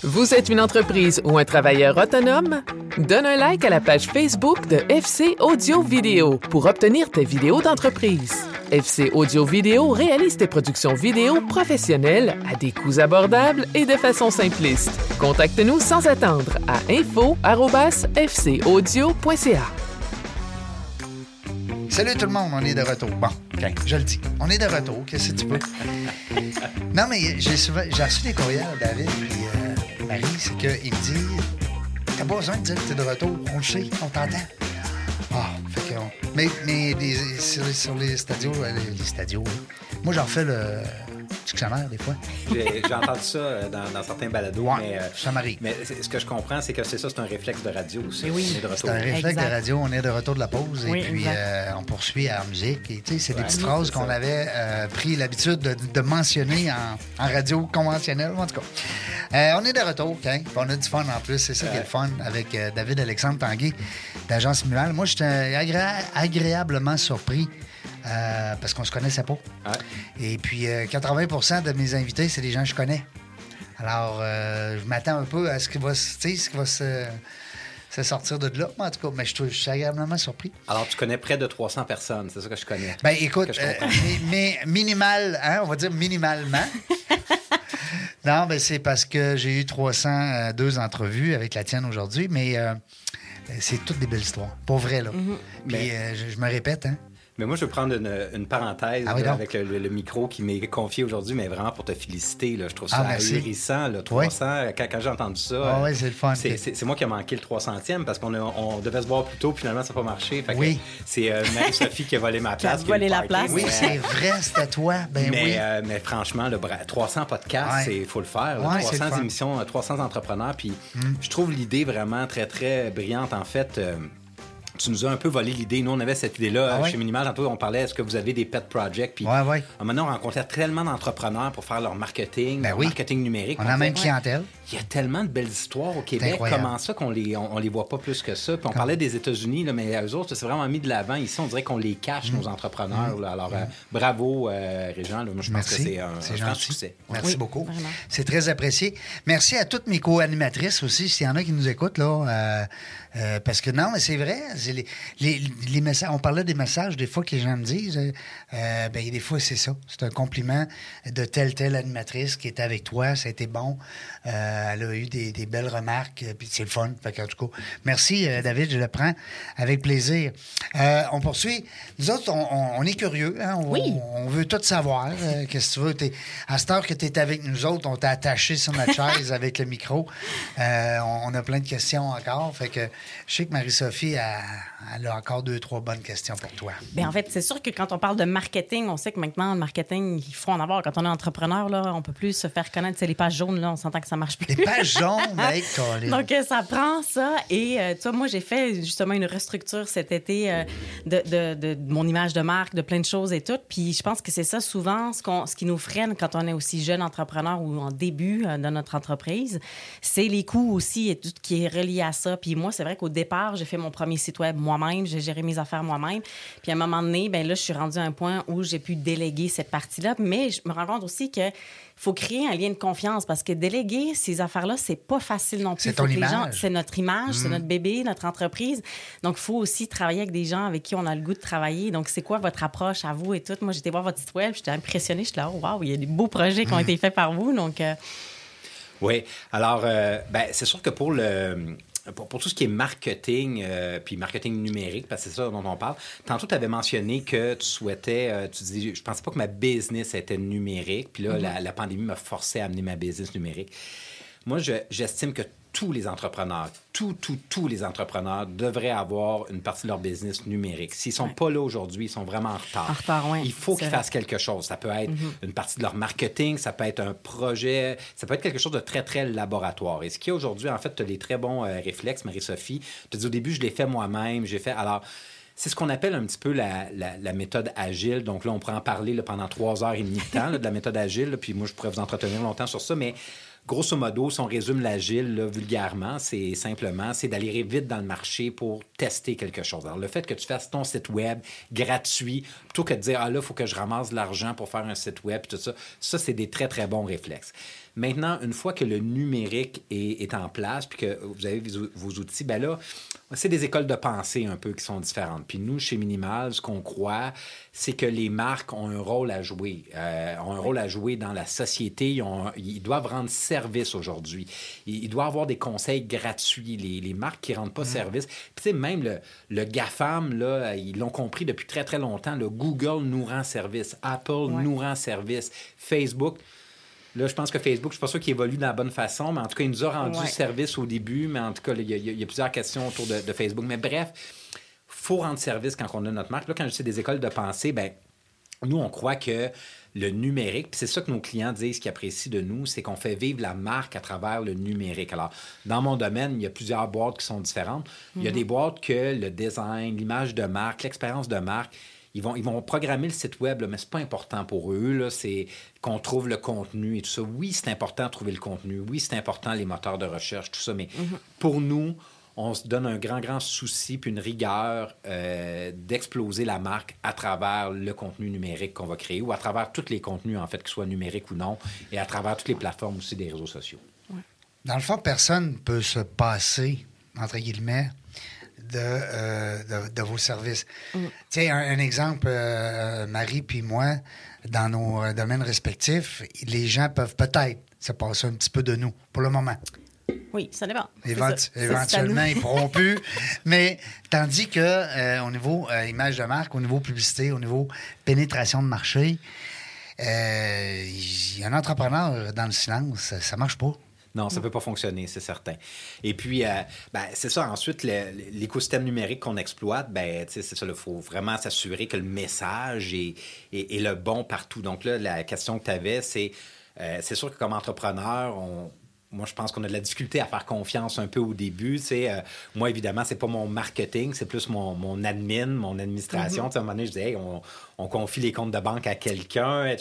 Vous êtes une entreprise ou un travailleur autonome? Donne un like à la page Facebook de FC Audio Vidéo pour obtenir tes vidéos d'entreprise. FC Audio Vidéo réalise tes productions vidéo professionnelles à des coûts abordables et de façon simpliste. Contacte-nous sans attendre à info@fcaudio.ca. Salut tout le monde, on est de retour. Bon, OK, je le dis. On est de retour, qu'est-ce que tu peux? <laughs> non, mais j'ai reçu des courriels, David, puis euh, Marie, c'est qu'il dit T'as pas besoin de dire que t'es de retour, on le sait, on t'entend. Ah, fait que. Mais, mais sur, les- les stadios, euh, les, les stadios, moi j'en refais le dictionnaire des fois. J'ai entendu ça euh, dans, dans certains balados, Ouais, mais, euh, ça m'arrive. mais ce que je comprends, c'est que c'est ça, c'est un réflexe de radio aussi. Oui. C'est un réflexe Exact. de radio, on est de retour de la pause et Oui, puis euh, on poursuit en musique. Et, tu sais, c'est des petites phrases qu'on avait euh, pris l'habitude de, de mentionner en, en radio conventionnelle, en tout cas. Euh, on est de retour, OK? Puis On a du fun en plus, c'est ça qui est le fun avec euh, David Alexandre Tanguay d'Agence Mual. Moi, j'étais agré- agréablement surpris euh, parce qu'on se connaissait pas. Ouais. Et puis, euh, 80 de mes invités, c'est des gens que je connais. Alors, euh, je m'attends un peu à ce qui va, ce qui va se, sortir de là. En tout cas, mais je, trouve- je suis agréablement surpris. Alors, tu connais près de 300 personnes, c'est ça que je connais. Ben écoute, euh, mais, mais minimal, hein, on va dire minimalement. <laughs> non, ben c'est parce que j'ai eu 302 entrevues avec la tienne aujourd'hui, mais euh, c'est toutes des belles histoires, pour vrai là. Puis Mais- euh, je, je me répète, hein. Mais moi, je veux prendre une, une parenthèse Ah oui, là, donc. avec le, le- le micro qui m'est confié aujourd'hui, mais vraiment pour te féliciter. Là. Je trouve ça Ah, ahurissant, là, 300. Quand, quand j'ai entendu ça, Ah c'est le fun. c'est, c'est- c'est moi qui ai manqué le 300e parce qu'on a- on devait se voir plus tôt, puis finalement, ça n'a pas marché. Fait que Oui. C'est euh, Marie-Sophie qui a volé ma place. a qui a eu volé le la place. Oui, c'est vrai, c'était toi. Ben mais, oui. euh, mais franchement, le bra- 300 podcasts, Ouais. il faut le faire. là. Ouais, c'est le 300 fun. émissions, euh, 300 entrepreneurs. Puis je trouve l'idée vraiment très, très brillante. En fait, euh, tu nous as un peu volé l'idée. Nous, on avait cette idée-là Ah ouais? chez Minimal. Tantôt, on parlait, est-ce que vous avez des pet projects? Puis Ouais, ouais. maintenant, on rencontrait tellement d'entrepreneurs pour faire leur marketing, Ben leur oui. marketing numérique. On a la même clientèle. il y a tellement de belles histoires au Québec. Comment ça qu'on les, on, on les voit pas plus que ça? Puis on parlait des États-Unis, là, mais eux autres, c'est vraiment mis de l'avant. Ici, on dirait qu'on les cache, Mm. nos entrepreneurs. là. Alors, euh, bravo, euh, Régent. là. Moi, je pense que Merci. c'est un, C'est un franc gentil. succès. Merci Oui, beaucoup. vraiment. C'est très apprécié. Merci à toutes mes co-animatrices aussi, s'il y en a qui nous écoutent, là. euh, euh, parce que non, mais c'est vrai. c'est Les, les- les messages, on parlait des messages, des fois, que les gens me disent. euh, euh, ben, des fois, c'est ça. C'est un compliment de telle, telle animatrice qui était avec toi. Ça a été bon. Euh, elle a eu des, des belles remarques. Puis c'est le fun. Fait que, en tout cas, merci, David. Je le prends avec plaisir. Euh, on poursuit. Nous autres, on, on- on est curieux. hein, on, Oui. on veut tout savoir. <laughs> Qu'est-ce que tu veux? T'es- à cette heure que tu es avec nous autres, on t'a attaché sur notre <laughs> chaise avec le micro. On, on a plein de questions encore. Fait que je sais que Marie-Sophie a, elle a encore deux, trois bonnes questions pour toi. Bien, en fait, c'est sûr que quand on parle de marketing, on sait que maintenant, le marketing, il faut en avoir. Quand on est entrepreneur, là, on peut plus se faire connaître. C'est les pages jaunes, là, on s'entend que ça marche plus. Les pages jaunes, <laughs> hey, Colin. Donc, euh, ça prend ça. Et, euh, tu vois, moi, j'ai fait justement une restructure cet été euh, de, de- de- de mon image de marque, de plein de choses et tout. Puis, je pense que c'est ça souvent ce, qu'on- ce qui nous freine quand on est aussi jeune entrepreneur ou en début euh, de notre entreprise. C'est les coûts aussi et tout qui est relié à ça. Puis, moi, c'est vrai qu'au départ, j'ai fait mon premier site web moi-même. J'ai géré mes affaires moi-même. Puis, à un moment donné, ben là, je suis rendue à un point où j'ai pu déléguer cette partie-là. Mais je me rends compte aussi que faut créer un lien de confiance parce que déléguer ces affaires-là, c'est pas facile non plus. C'est ton que les gens- image. c'est notre image, c'est notre bébé, notre entreprise. Donc, il faut aussi travailler avec des gens avec qui on a le goût de travailler. Donc, c'est quoi votre approche à vous et tout? Moi, j'étais voir votre site web, j'étais impressionnée. J'étais là, oh, wow, il y a des beaux projets qui ont été faits par vous. Donc, euh, Oui. Alors, euh, ben, c'est sûr que pour le. Pour, tout ce qui est marketing, euh, puis marketing numérique, parce que c'est ça dont on parle, tantôt, tu avais mentionné que tu souhaitais, euh, tu dis, je pensais pas que ma business était numérique, puis là, mm-hmm. la, la, pandémie m'a forcé à amener ma business numérique. Moi, j'estime que tous les entrepreneurs, tous, tous, tous les entrepreneurs devraient avoir une partie de leur business numérique. S'ils ne sont pas là aujourd'hui, ils sont vraiment en retard. En retard, oui. Il faut qu'ils fassent quelque chose. Ça peut être mm-hmm. une partie de leur marketing, ça peut être un projet, ça peut être quelque chose de très, très laboratoire. Et ce qui est aujourd'hui, en fait, tu as des très bons euh, réflexes, Marie-Sophie. Tu dis au début, je l'ai fait moi-même, j'ai fait. Alors, c'est ce qu'on appelle un petit peu la, la, méthode agile. Donc là, on pourrait en parler pendant trois heures et demie de temps de la méthode agile. puis moi, je pourrais vous entretenir longtemps sur ça. Mais grosso modo, si on résume l'agile vulgairement, c'est simplement c'est d'aller vite dans le marché pour tester quelque chose. Alors, le fait que tu fasses ton site web gratuit, plutôt que de dire, ah là, il faut que je ramasse de l'argent pour faire un site web, tout ça, ça, c'est des très, très bons réflexes. Maintenant, une fois que le numérique est, en place, puis que vous avez vos, outils, ben là, c'est des écoles de pensée un peu qui sont différentes. Puis nous, chez Minimal, ce qu'on croit, c'est que les marques ont un rôle à jouer, euh, ont un rôle à jouer dans la société. Ils, doivent rendre service aujourd'hui. Ils, doivent avoir des conseils gratuits. Les, marques qui ne rendent pas mm. service. Puis tu sais, même le, le GAFAM, là, ils l'ont compris depuis très, très longtemps. Le Google nous rend service. Apple nous rend service. Facebook Là, je pense que Facebook, je ne suis pas sûr qu'il évolue de la bonne façon, mais en tout cas, il nous a rendu service au début, mais en tout cas, il y, a, plusieurs questions autour de, Facebook. Mais bref, il faut rendre service quand on a notre marque. Là, quand je dis des écoles de pensée, ben nous, on croit que le numérique, puis c'est ça que nos clients disent qu'ils apprécient de nous, c'est qu'on fait vivre la marque à travers le numérique. Alors, dans mon domaine, il y a plusieurs boîtes qui sont différentes. Il y a mhm. des boîtes que le design, l'image de marque, l'expérience de marque, ils vont, ils vont programmer le site web, mais ce n'est pas important pour eux. C'est qu'on trouve le contenu et tout ça. Oui, c'est important de trouver le contenu. Oui, c'est important les moteurs de recherche, tout ça. Mais mhm. pour nous, on se donne un grand, grand souci puis une rigueur euh, d'exploser la marque à travers le contenu numérique qu'on va créer ou à travers tous les contenus, en fait, qu'ils soient numériques ou non, et à travers toutes les plateformes aussi des réseaux sociaux. Dans le fond, personne ne peut se passer, entre guillemets, euh, de, de, vos services. Mm. Tiens, un, exemple, euh, Marie puis moi, dans nos euh, domaines respectifs, les gens peuvent peut-être se passer un petit peu de nous pour le moment. Oui, ça dépend. éventuellement, ils pourront plus. Mais tandis que au niveau image de marque, au niveau publicité, au niveau pénétration de marché, il y a un entrepreneur dans le silence, ça marche pas. Non, ça ne peut pas fonctionner, c'est certain. Et puis, euh, ben, c'est ça. Ensuite, l'écosystème numérique qu'on exploite, ben, c'est ça. Il faut vraiment s'assurer que le message est, est, le bon partout. Donc là, la question que tu avais, c'est euh, c'est sûr que comme entrepreneur, on, moi, je pense qu'on a de la difficulté à faire confiance un peu au début. Euh, moi, évidemment, c'est pas mon marketing, c'est plus mon, mon admin, mon administration. Mm-hmm. À un moment donné, je disais, on, on, confie les comptes de banque à quelqu'un.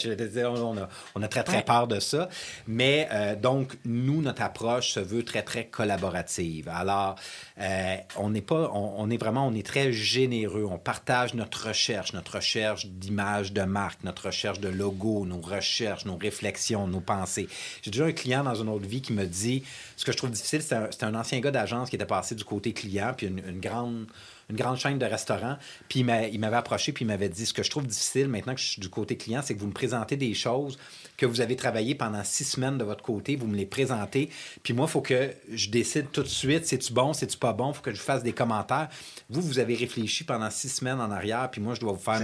On a, on a très, très peur de ça. Mais euh, donc, nous, notre approche se veut très, très collaborative. Alors, euh, on n'est pas, on, est vraiment, on est très généreux. On partage notre recherche, notre recherche d'image de marque, notre recherche de logo, nos recherches, nos réflexions, nos pensées. J'ai déjà un client dans une autre vie qui me dit, ce que je trouve difficile, c'est un, ancien gars d'agence qui était passé du côté client, puis une, grande une grande chaîne de restaurants. Puis il m'avait approché, puis il m'avait dit ce que je trouve difficile maintenant que je suis du côté client, c'est que vous me présentez des choses que vous avez travaillé pendant six semaines de votre côté, vous me les présentez. Puis moi, il faut que je décide tout de suite, c'est-tu bon, c'est-tu pas bon, il faut que je fasse des commentaires. Vous, vous avez réfléchi pendant six semaines en arrière, puis moi, je dois vous faire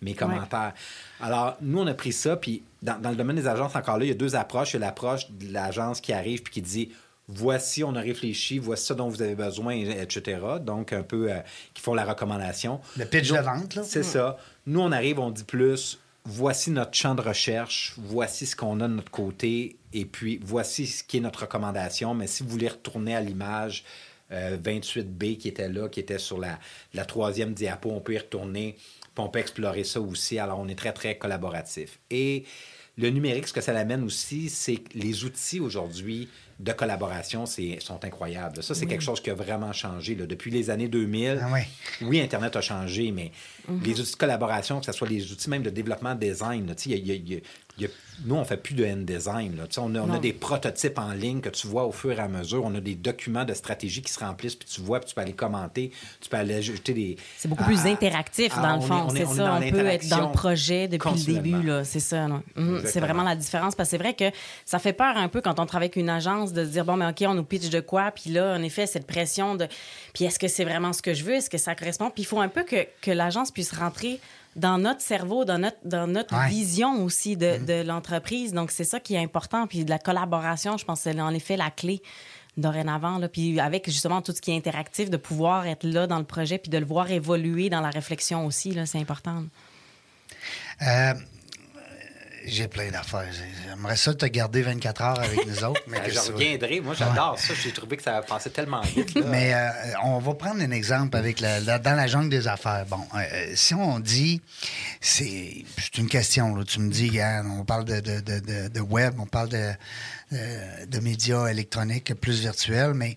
mes, commentaires. Alors, nous, on a pris ça, puis dans, dans, le domaine des agences, encore là, il y a deux approches. Il y a l'approche de l'agence qui arrive puis qui dit voici, on a réfléchi, voici ce dont vous avez besoin, etc. Donc, un peu, euh, qui font la recommandation. Le pitch de vente, là. C'est ça. Nous, on arrive, on dit plus, voici notre champ de recherche, voici ce qu'on a de notre côté, et puis voici ce qui est notre recommandation. Mais si vous voulez retourner à l'image 28B euh, qui était là, qui était sur la, la troisième diapo, on peut y retourner, puis on peut explorer ça aussi. Alors, on est très, très collaboratif. Et le numérique, ce que ça l'amène aussi, c'est que les outils aujourd'hui de collaboration sont incroyables. Ça, c'est quelque chose qui a vraiment changé. Là. Depuis les années 2000, ah oui, Internet a changé, mais mhm. les outils de collaboration, que ce soit les outils même de développement design, il y, a il y a nous, on ne fait plus de end-design. On, a, on a des prototypes en ligne que tu vois au fur et à mesure. On a des documents de stratégie qui se remplissent, puis tu vois, puis tu peux aller commenter, tu peux aller ajouter des... C'est beaucoup plus interactif, dans le fond. C'est ça, on, peut être dans le projet depuis le début. C'est ça. Mhm. C'est vraiment la différence. Parce que c'est vrai que ça fait peur un peu quand on travaille avec une agence de se dire, bon, mais OK, on nous pitch de quoi? Puis là, en effet, cette pression de... Puis est-ce que c'est vraiment ce que je veux? Est-ce que ça correspond? Puis il faut un peu que, que l'agence puisse rentrer dans notre cerveau, dans notre, dans notre vision aussi de, mm-hmm. de l'entreprise. Donc, c'est ça qui est important. Puis de la collaboration, je pense que c'est en effet la clé dorénavant. Là. Puis avec justement tout ce qui est interactif, de pouvoir être là dans le projet puis de le voir évoluer dans la réflexion aussi, là, c'est important. Euh, j'ai plein d'affaires. J'aimerais ça te garder 24 heures avec nous autres. Mais <laughs> je reviendrai. Moi, j'adore ça. J'ai trouvé que ça passait tellement vite. Mais euh, on va prendre un exemple avec la, dans la jungle des affaires. Bon, euh, euh, si on dit, c'est une question. Là. Tu me dis, on parle de, de, de, de, web, on parle de, de médias électroniques plus virtuels, mais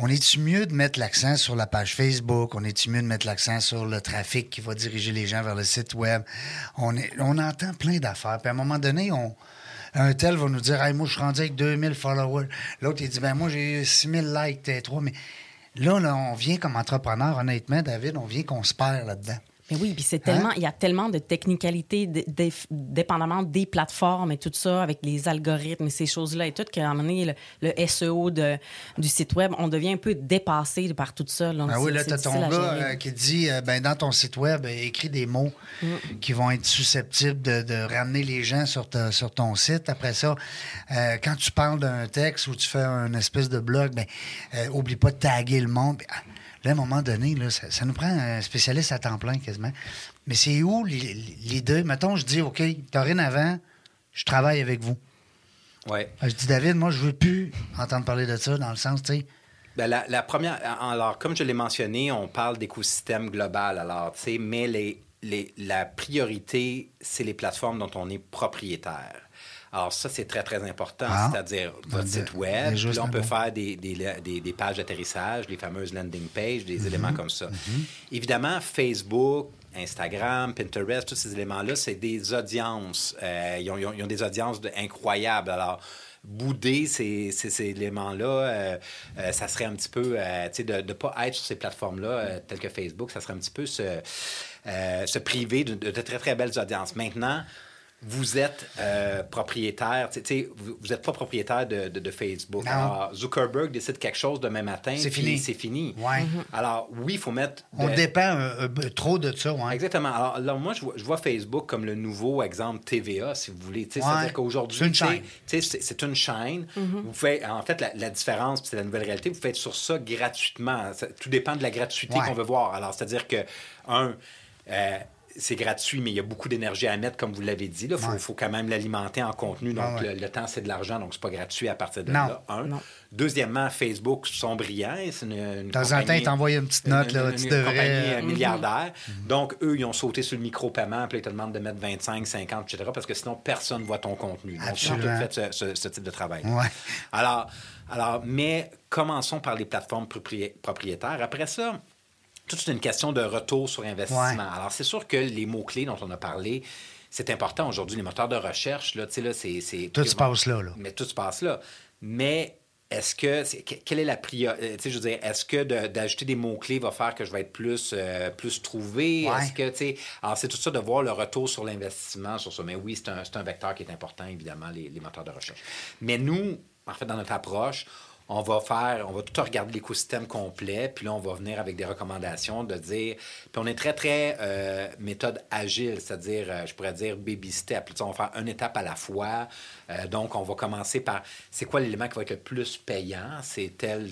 on est-tu mieux de mettre l'accent sur la page Facebook? On est-tu mieux de mettre l'accent sur le trafic qui va diriger les gens vers le site web? On, entend plein d'affaires. Puis à un moment donné, on, un tel va nous dire hey, Moi, je suis rendu avec 2000 followers. L'autre, il dit ben Moi, j'ai 6000 likes, t'es trois. Mais là, on vient comme entrepreneur, honnêtement, David, on vient qu'on se perd là-dedans. Mais oui, puis c'est tellement, hein? il y a tellement de technicalités, dépendamment des plateformes et tout ça, avec les algorithmes et ces choses-là et tout, qu'à un moment donné, le, SEO de, du site Web, on devient un peu dépassé par tout ça. ah oui, là, tu as ton gars euh, qui dit, euh, ben, dans ton site Web, euh, écris des mots mm. qui vont être susceptibles de, ramener les gens sur, sur ton site. Après ça, quand tu parles d'un texte ou tu fais un espèce de blog, ben, oublie pas de taguer le monde. Là, à un moment donné, là, ça, nous prend un spécialiste à temps plein quasiment. Mais c'est où les, deux? Mettons, je dis, OK, dorénavant, je travaille avec vous. Oui. Je dis, David, moi, je veux plus entendre parler de ça dans le sens, tu sais. Ben, la, première, alors, comme je l'ai mentionné, on parle d'écosystème global, alors, tu sais, mais les, les, la priorité, c'est les plateformes dont on est propriétaire. Alors, ça, c'est très, très important, ah. c'est-à-dire votre site web. Puis là, on peut faire des, des, des, pages d'atterrissage, les fameuses landing pages, des mhm. éléments comme ça. Mhm. Évidemment, Facebook, Instagram, Pinterest, tous ces éléments-là, c'est des audiences. Euh, ils, ont, des audiences incroyables. Alors, bouder ces, ces, éléments-là, euh, euh, ça serait un petit peu, tu sais, de ne pas être sur ces plateformes-là, telles que Facebook, ça serait un petit peu se, se priver de, de, très, très belles audiences. Maintenant, vous êtes euh, propriétaire, vous, vous êtes pas propriétaire de, de, Facebook. Alors, Zuckerberg décide quelque chose demain matin, c'est fini. C'est fini. Ouais. Mhm. Alors, oui, il faut mettre. On dépend trop de ça. Ouais. Exactement. Alors, là, moi, je vois, je vois, Facebook comme le nouveau exemple TVA, si vous voulez. C'est-à-dire qu'aujourd'hui, c'est une chaîne. C'est une chaîne. Mhm. vous faites, en fait, la, différence, c'est la nouvelle réalité, vous faites sur ça gratuitement. tout dépend de la gratuité qu'on veut voir. Alors, c'est-à-dire que, un, euh, c'est gratuit, mais il y a beaucoup d'énergie à mettre, comme vous l'avez dit. Il faut, quand même l'alimenter en contenu. Donc, le, temps, c'est de l'argent, donc c'est pas gratuit à partir de là. Un. Deuxièmement, Facebook sont brillants. C'est une, temps en temps, ils t'envoient une petite note. Là, une, compagnie euh, milliardaire. Mhm. Donc, eux, ils ont sauté sur le micro-paiement, puis ils te demandent de mettre 25, 50, etc., parce que sinon, personne ne voit ton contenu. Donc, ils ont fait ce, type de travail. Alors, alors, mais commençons par les plateformes propriétaires. Après ça, toute une question de retour sur investissement. Alors, c'est sûr que les mots-clés dont on a parlé, c'est important aujourd'hui. Les moteurs de recherche, là, là c'est... Tout se passe là, là. Mais tout se passe là. Mais est-ce que... quelle est la priorité? Euh, je veux dire, est-ce que d'ajouter des mots-clés va faire que je vais être plus, euh, plus trouvé? Est-ce que, tu sais... Alors, c'est tout ça de voir le retour sur l'investissement, sur ça. Mais oui, c'est un, un, vecteur qui est important, évidemment, les, les moteurs de recherche. Mais nous, en fait, dans notre approche, on va faire, on va tout regarder l'écosystème complet, puis là, on va venir avec des recommandations de dire. Puis on est très, très euh, méthode agile, c'est-à-dire, euh, je pourrais dire baby step. on va faire une étape à la fois. Euh, donc, on va commencer par c'est quoi l'élément qui va être le plus payant? C'est tel,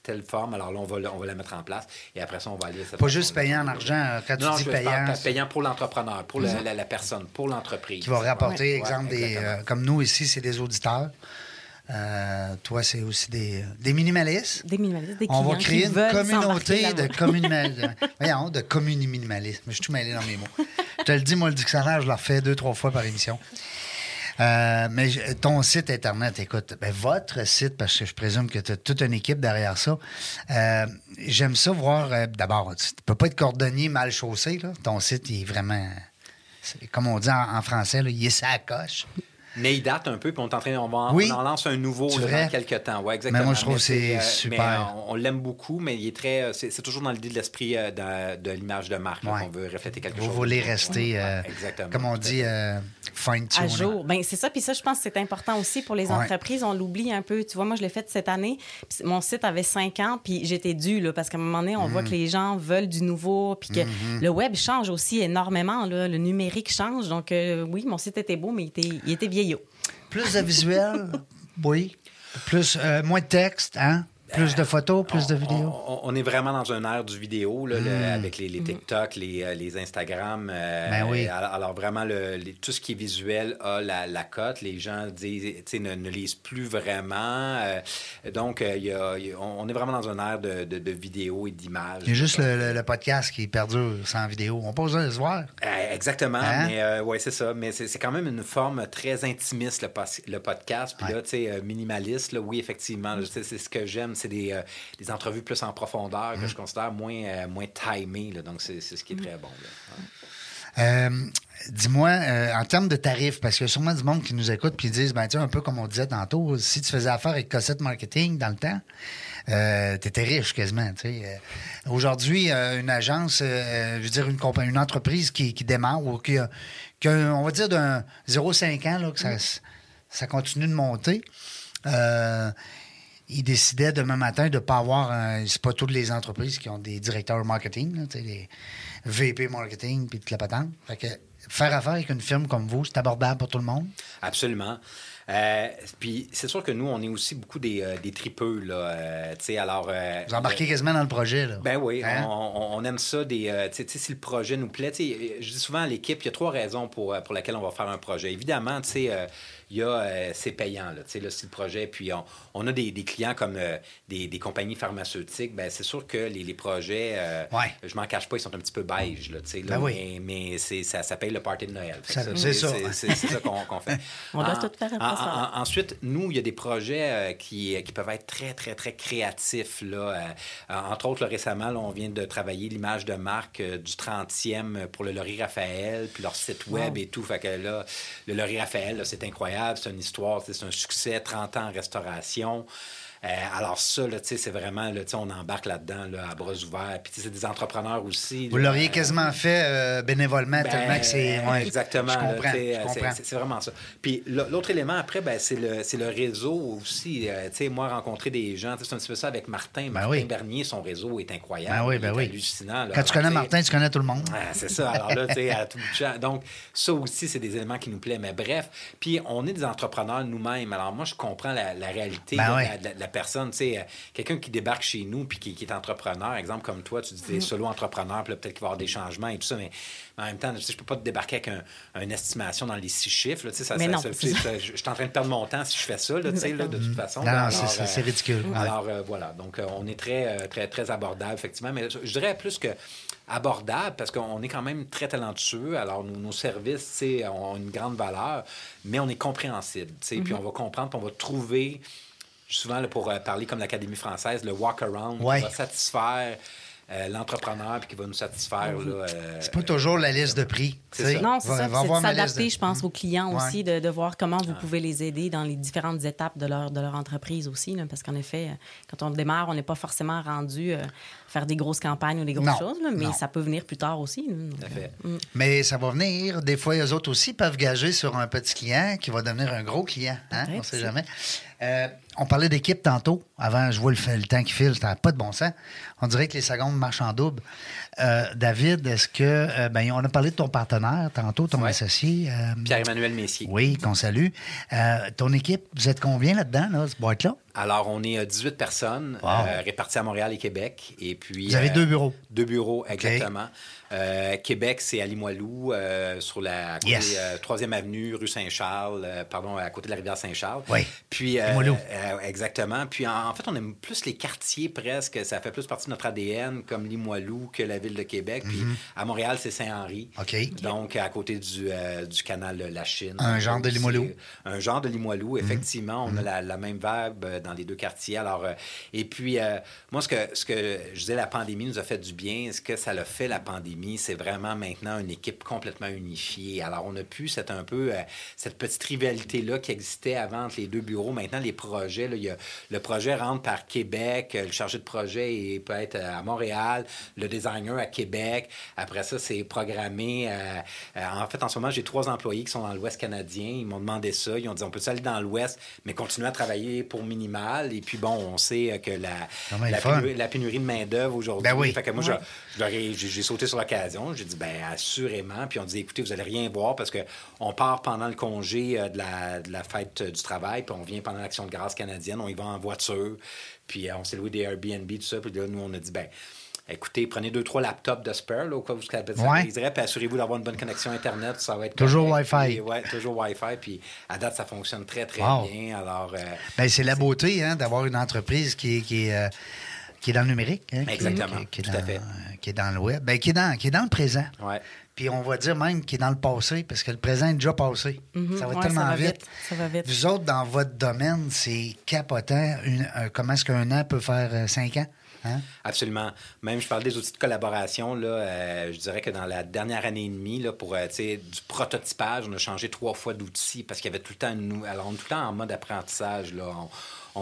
telle forme. Alors là, on va, on va la mettre en place. Et après ça, on va aller Pas juste payant en argent. Quand tu dis payant... payant pour l'entrepreneur, pour la, personne, pour l'entreprise. Qui va rapporter, exemple, des, comme nous ici, c'est des auditeurs. Euh, toi, c'est aussi des, des, minimalistes. Des minimalistes, des On va créer une communauté de, communalisme. <laughs> Voyons, de communi minimalisme. Je suis tout mêlé dans mes mots. je te le dis, moi, le dictionnaire, je le refais deux, trois fois par émission. Euh, mais ton site Internet, écoute, ben, votre site, parce que je présume que tu as toute une équipe derrière ça. Euh, j'aime ça voir. D'abord, tu ne peux pas être cordonnier mal chaussé. Là. Ton site, il est vraiment comme on dit en, en français, là, il est sa coche. Mais il date un peu, puis on est en train, on, va, Oui. on en lance un nouveau dans quelques temps. Ouais, exactement. Mais moi, je trouve que c'est euh, super. mais, euh, on on l'aime beaucoup, mais il est très, euh, c'est c'est toujours dans l'idée de l'esprit euh, de, de l'image de marque là, Ouais. qu'on veut refléter quelque Vous chose. voulez rester, euh, comme on dit, euh, fine-tune. à jour. Ben, c'est ça. Puis ça, je pense que c'est important aussi pour les Ouais. entreprises. On l'oublie un peu. Tu vois, moi, je l'ai fait cette année. Puis mon site avait cinq ans, puis j'étais due, là, parce qu'à un moment donné, on Mm. voit que les gens veulent du nouveau, puis que Mm-hmm. le web change aussi énormément. Là. Le numérique change. Donc, euh, oui, mon site était beau, mais il était, il était Plus de visuel, oui. Plus, euh, moins de texte, hein? Plus de photos, plus de vidéos. On, on est vraiment dans un air du vidéo, là, le- avec les, les TikTok, les, euh, les Instagram. euh, Ben oui. alors, alors vraiment, le, les- tout ce qui est visuel a la, la cote. Les gens disent, tu sais, ne, ne lisent plus vraiment. euh, donc, euh, il y a- il y a- on est vraiment dans un air de, de, de vidéo et d'image. Il y a juste le, le- le podcast qui perdure sans vidéo. On peut besoin de se voir. Euh, exactement, Hein? mais euh, ouais, c'est ça. Mais c'est c'est quand même une forme très intimiste, le, podcast. Puis Ouais. là, tu sais, minimaliste, là, oui, effectivement. C'est ce que j'aime. C'est des, euh, des entrevues plus en profondeur que je considère moins, euh, moins timées. là. donc, c'est ce qui est très bon. là. Ouais. Euh, Dis-moi, en termes de tarifs, parce qu'il y a sûrement du monde qui nous écoute puis ils disent, ben, tu un peu comme on disait tantôt, si tu faisais affaire avec Cossette Marketing dans le temps, euh, tu étais riche quasiment. Euh, Aujourd'hui, euh, une agence, je veux dire, une, une entreprise qui, qui démarre ou qui a, qui a, on va dire, d'un 0,5 ans, là, que ça, ça continue de monter. Euh, il décidait demain matin de ne pas avoir. un- C'est pas toutes les entreprises qui ont des directeurs marketing, là, des VP marketing puis toute la patente. Fait que faire affaire avec une firme comme vous, c'est abordable pour tout le monde? Absolument. Euh, puis c'est sûr que nous, on est aussi beaucoup des, euh, des tripeux. Là, euh, alors, euh, Vous embarquez quasiment dans le projet. Là. Ben oui, Hein? on, aime ça. Des, si le projet nous plaît, je dis souvent à l'équipe, il y a trois raisons pour, pour lesquelles on va faire un projet. Évidemment, tu sais, il y a, euh, c'est payant, là, tu sais, là, si le projet, puis on, on a des, des clients comme euh, des, des compagnies pharmaceutiques, ben c'est sûr que les, les projets, euh, Ouais. je m'en cache pas, ils sont un petit peu beige, là, tu sais, là, Ben oui. mais, mais c'est, ça, ça paye le party de Noël. Ça- c'est ça. C'est, ça qu'on, qu'on fait. <laughs> On doit En- tout faire après en- ça. en- ensuite, nous, il y a des projets euh, qui, qui peuvent être très, très, très créatifs. Là. Entre autres, là, récemment, là, on vient de travailler l'image de marque euh, du 30e pour le Laurie Raphaël, puis leur site web et tout. Fait que là, le Laurie Raphaël, là, c'est incroyable. C'est une histoire, c'est un succès, 30 ans en restauration. Euh, alors ça, là, c'est vraiment, là, on embarque là-dedans là, à bras ouverts. Puis c'est des entrepreneurs aussi. Vous l'auriez euh, quasiment fait euh, bénévolement, ben, tellement que c'est. ouais, exactement. C'est- vraiment ça. Puis l'autre élément après, ben, c'est le, le réseau aussi. Euh, moi, rencontrer des gens, c'est un petit peu ça avec Martin. Martin Ben oui. Bernier, son réseau est incroyable. Ben oui, ben oui. hallucinant. Quand tu connais Martin, tu connais tout le monde. ah, c'est ça. Alors là, tu sais, à tout champ. Donc, ça aussi, c'est des éléments qui nous plaisent. Mais bref, puis on est des entrepreneurs nous-mêmes. Alors moi, je comprends la, la réalité Ben de, la, la- la personne. Tu sais, euh, quelqu'un qui débarque chez nous puis qui, qui est entrepreneur, exemple comme toi, tu dis Mm. t'es solo-entrepreneur, puis peut-être qu'il va y avoir des changements et tout ça, mais en même temps, tu sais, je peux pas te débarquer avec un, une estimation dans les six chiffres. là, tu sais, ça, ça- non, je suis en train de perdre mon temps si je fais ça, là, tu sais, là, de toute façon. Mm. Non, c'est- c'est ridicule, ouais. Alors, euh, voilà. Donc, euh, on est très, euh, très, très abordable, effectivement. Mais je dirais plus que abordable parce qu'on est quand même très talentueux. Alors, nos, nos services, ont une grande valeur, mais on est compréhensible, tu sais. Puis on va comprendre, puis on va trouver, souvent, là, pour euh, parler comme l'Académie française, le walk-around Ouais. qui va satisfaire euh, l'entrepreneur puis qui va nous satisfaire. Là, euh, C'est pas toujours la liste de prix. Ça. Non, c'est ça. C'est s'adapter, de- je pense, aux clients Ouais. aussi, de, de voir comment vous pouvez les aider dans les différentes étapes de leur, de leur entreprise aussi. là, parce qu'en effet, quand on démarre, on n'est pas forcément rendu euh, faire des grosses campagnes ou des grosses Non, choses, là, mais non. ça peut venir plus tard aussi. là. Donc, Tout à fait. mm. Mais ça va venir. Des fois, eux autres aussi peuvent gager sur un petit client qui va devenir un gros client. Hein? On sait ça. jamais. On parlait d'équipe tantôt. Avant, je vois le, le temps qui file. Ça n'a pas de bon sens. On dirait que les secondes marchent en double. Euh, David, est-ce que. euh, ben, on a parlé de ton partenaire tantôt, ton Ouais. associé. euh, Pierre-Emmanuel Messier. oui, qu'on salue. Ton équipe, vous êtes combien là-dedans, là, ce boîte-là? Alors, on est euh, 18 personnes Wow. réparties à Montréal et Québec. Et puis, Vous avez deux bureaux. Deux bureaux, exactement. Québec, c'est à Limoilou, sur la côté, Yes. euh, 3e avenue, rue Saint-Charles, pardon, à côté de la rivière Saint-Charles. Oui. Puis, Limoilou. exactement. Puis, en, en fait, on aime plus les quartiers presque. Ça fait plus partie de notre ADN, comme Limoilou, que la ville de Québec. Puis, à Montréal, c'est Saint-Henri. Mhm. Donc, à côté du, euh, du canal de la Chine. Un genre de Limoilou? Mhm. Un genre de Limoilou, effectivement. On a la, la même vibe euh, dans les deux quartiers. Alors, euh, et puis, euh, moi, ce que, ce que je disais, la pandémie nous a fait du bien. Ce que ça l'a fait, la pandémie, c'est vraiment maintenant une équipe complètement unifiée. Alors, on a pu, c'est un peu cette petite rivalité-là qui existait avant entre les deux bureaux. Maintenant, les projets, là, il y a, le projet rentre par Québec, le chargé de projet peut être à Montréal, le designer à Québec. Après ça, c'est programmé. en fait, en ce moment, j'ai trois employés qui sont dans l'Ouest canadien. Ils m'ont demandé ça. Ils ont dit on peut aller dans l'Ouest, mais continuer à travailler pour minimal? Et puis, bon, on sait que la, la, pénurie, de main-d'œuvre aujourd'hui. Ben oui. Fait que moi, j'ai sauté sur l'occasion. J'ai dit ben assurément. Puis on dit écoutez, vous allez rien voir parce qu'on part pendant le congé euh, de, la, de la fête du travail, puis on vient pendant l'action de grâce canadienne. On y va en voiture. Puis euh, on s'est loué des Airbnb, tout ça. Puis là, nous, on a dit ben écoutez, prenez deux, trois laptops de spare, là, au cas où vous ouais. puis assurez-vous d'avoir une bonne connexion Internet. Ça va être toujours Wi-Fi. Oui, toujours Wi-Fi. Puis à date, ça fonctionne très, très bien. Alors, euh, ben, c'est la beauté hein, d'avoir une entreprise qui, qui est. Euh, qui est dans le numérique. Hein, Exactement. Qui, est tout dans, à fait. Qui est dans le web. Ben, qui, est dans, qui est dans le présent. Ouais. Puis on va dire même qui est dans le passé, parce que le présent est déjà passé. Mhm. Ça va tellement vite. Ça va vite. Vous autres, dans votre domaine, c'est capotant. comment est-ce qu'un an peut faire euh, cinq ans? Hein? Absolument. Même, je parle des outils de collaboration. Là, euh, je dirais que dans la dernière année et demie, là, pour euh, du prototypage, on a changé trois fois d'outils parce qu'il y avait tout le temps nous. Alors, on est tout le temps en mode apprentissage. Là.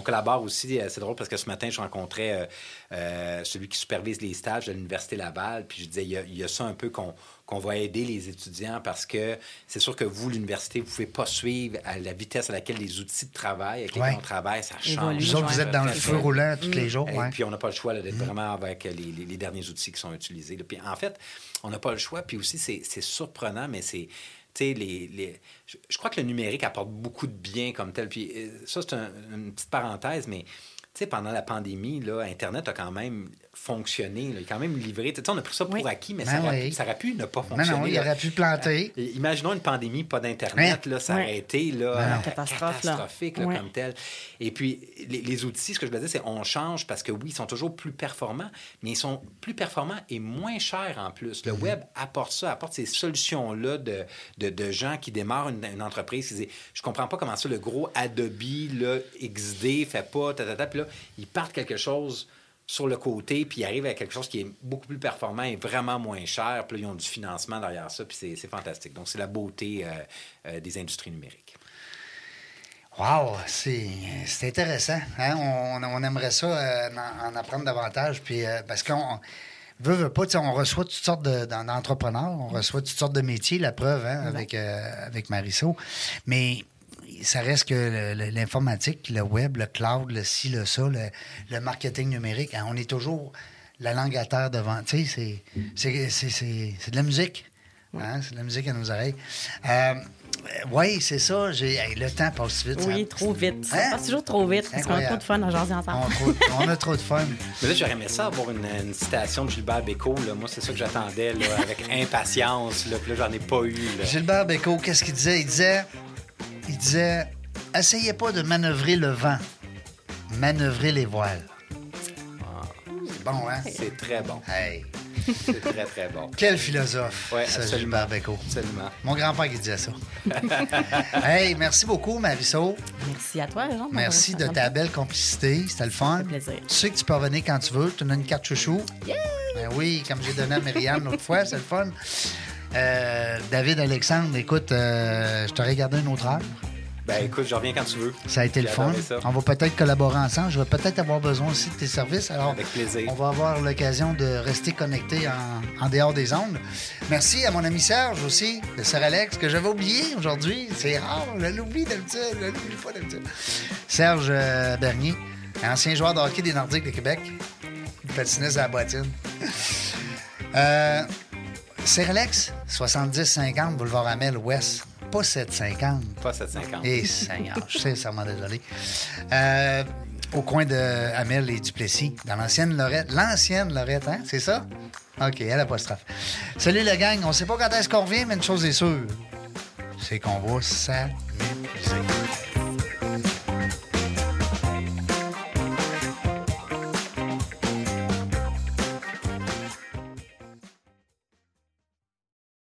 Collabore aussi. Euh, c'est drôle parce que ce matin, je rencontrais celui qui supervise les stages de l'Université Laval. Puis je disais, il y a ça un peu qu'on qu'on va aider les étudiants parce que c'est sûr que vous, l'université, vous ne pouvez pas suivre à la vitesse à laquelle les outils de travail, avec lesquels on travaille, ça change. Vous autres, vous êtes dans le feu roulant tous les jours. Et puis, on n'a pas le choix d'être mm. vraiment avec les, les, derniers outils qui sont utilisés. Puis, en fait, on n'a pas le choix. Puis aussi, c'est surprenant, mais c'est... Je, crois que le numérique apporte beaucoup de bien comme tel. Puis euh, ça, c'est une petite parenthèse, mais pendant la pandémie, là, Internet a quand même fonctionné. il a quand même livré. on a pris ça pour acquis, mais ben ça, aurait, pu ne pas fonctionner. non, il aurait pu planter. Euh, imaginons une pandémie, pas d'Internet. Là, ça aurait été là, catastrophique comme tel. Et puis, les, outils, ce que je veux dire, c'est on change parce que oui, ils sont toujours plus performants, mais ils sont plus performants et moins chers en plus. Le mm-hmm. web apporte ça, apporte ces solutions-là de, de, gens qui démarrent une, entreprise qui disent Je comprends pas comment ça, le gros Adobe là, XD fait pas, ta, ta, puis là, ils partent quelque chose sur le côté, puis ils arrivent à quelque chose qui est beaucoup plus performant et vraiment moins cher. Puis là, ils ont du financement derrière ça, puis c'est fantastique. Donc, c'est la beauté euh, euh, des industries numériques. Wow, c'est intéressant. Hein? On, aimerait ça euh, en, apprendre davantage, puis parce qu'on veut, veut pas, on reçoit toutes sortes d'entrepreneurs, on reçoit toutes sortes de métiers, la preuve, hein, avec, avec. Mais ça reste que l'informatique, le web, le cloud, le ci, le ça, le, marketing numérique, hein, on est toujours la langue à terre devant. Tu sais, c'est de la musique. Hein, c'est de la musique à nos oreilles. Euh, oui, c'est ça. le temps passe vite. Oui, trop vite. Ça hein? passe toujours trop vite parce qu'on a trop de fun à jaser ensemble. On, a trop de fun. Mais là, j'aurais aimé ça avoir une, citation de Gilbert Bécaud. Moi, c'est ça que j'attendais avec <laughs> impatience. Là, puis là, j'en ai pas eu. Gilbert Bécaud, qu'est-ce qu'il disait? Il disait il disait Essayez pas de manœuvrer le vent, manœuvrer les voiles. C'est bon, hein? C'est très bon. Hey. C'est très, très bon. Quel philosophe, ouais, ça, Gilbert Bécaud. Absolument. Mon grand-père qui disait ça. <laughs> hey, merci beaucoup, Marisol. Merci à toi, Jean. Merci de ta belle complicité. C'était le fun. plaisir. Tu sais que tu peux revenir quand tu veux. Tu as une carte chouchou. Yeah! Ben oui, comme j'ai donné à Myriam l'autre fois, c'est le fun. Euh, David Alexandre, écoute, euh, je t'aurais gardé une autre heure. Ben écoute, je reviens quand tu veux. Ça a été le fun. On va peut-être collaborer ensemble. Je vais peut-être avoir besoin aussi de tes services. Alors, Avec plaisir. On va avoir l'occasion de rester connecté en, dehors des ondes. Merci à mon ami Serge aussi, de Sir Alex, que j'avais oublié aujourd'hui. C'est rare, je l'oublie d'habitude. Je l'oublie pas d'habitude. Serge euh, Bernier, ancien joueur de hockey des Nordiques de Québec. Patiniste à la boîtine. <laughs> euh, Sir Alex, 70-50, Boulevard Amel, Ouest pas 7,50. Pas 7,50. Eh, Seigneur, je suis sincèrement désolé. Euh, au coin de Amel et Duplessis, dans l'ancienne Lorette. L'ancienne Lorette, hein? C'est ça? OK, elle apostrophe. Salut la gang. On sait pas quand est-ce qu'on revient, mais une chose est sûre. C'est qu'on va s'amuser.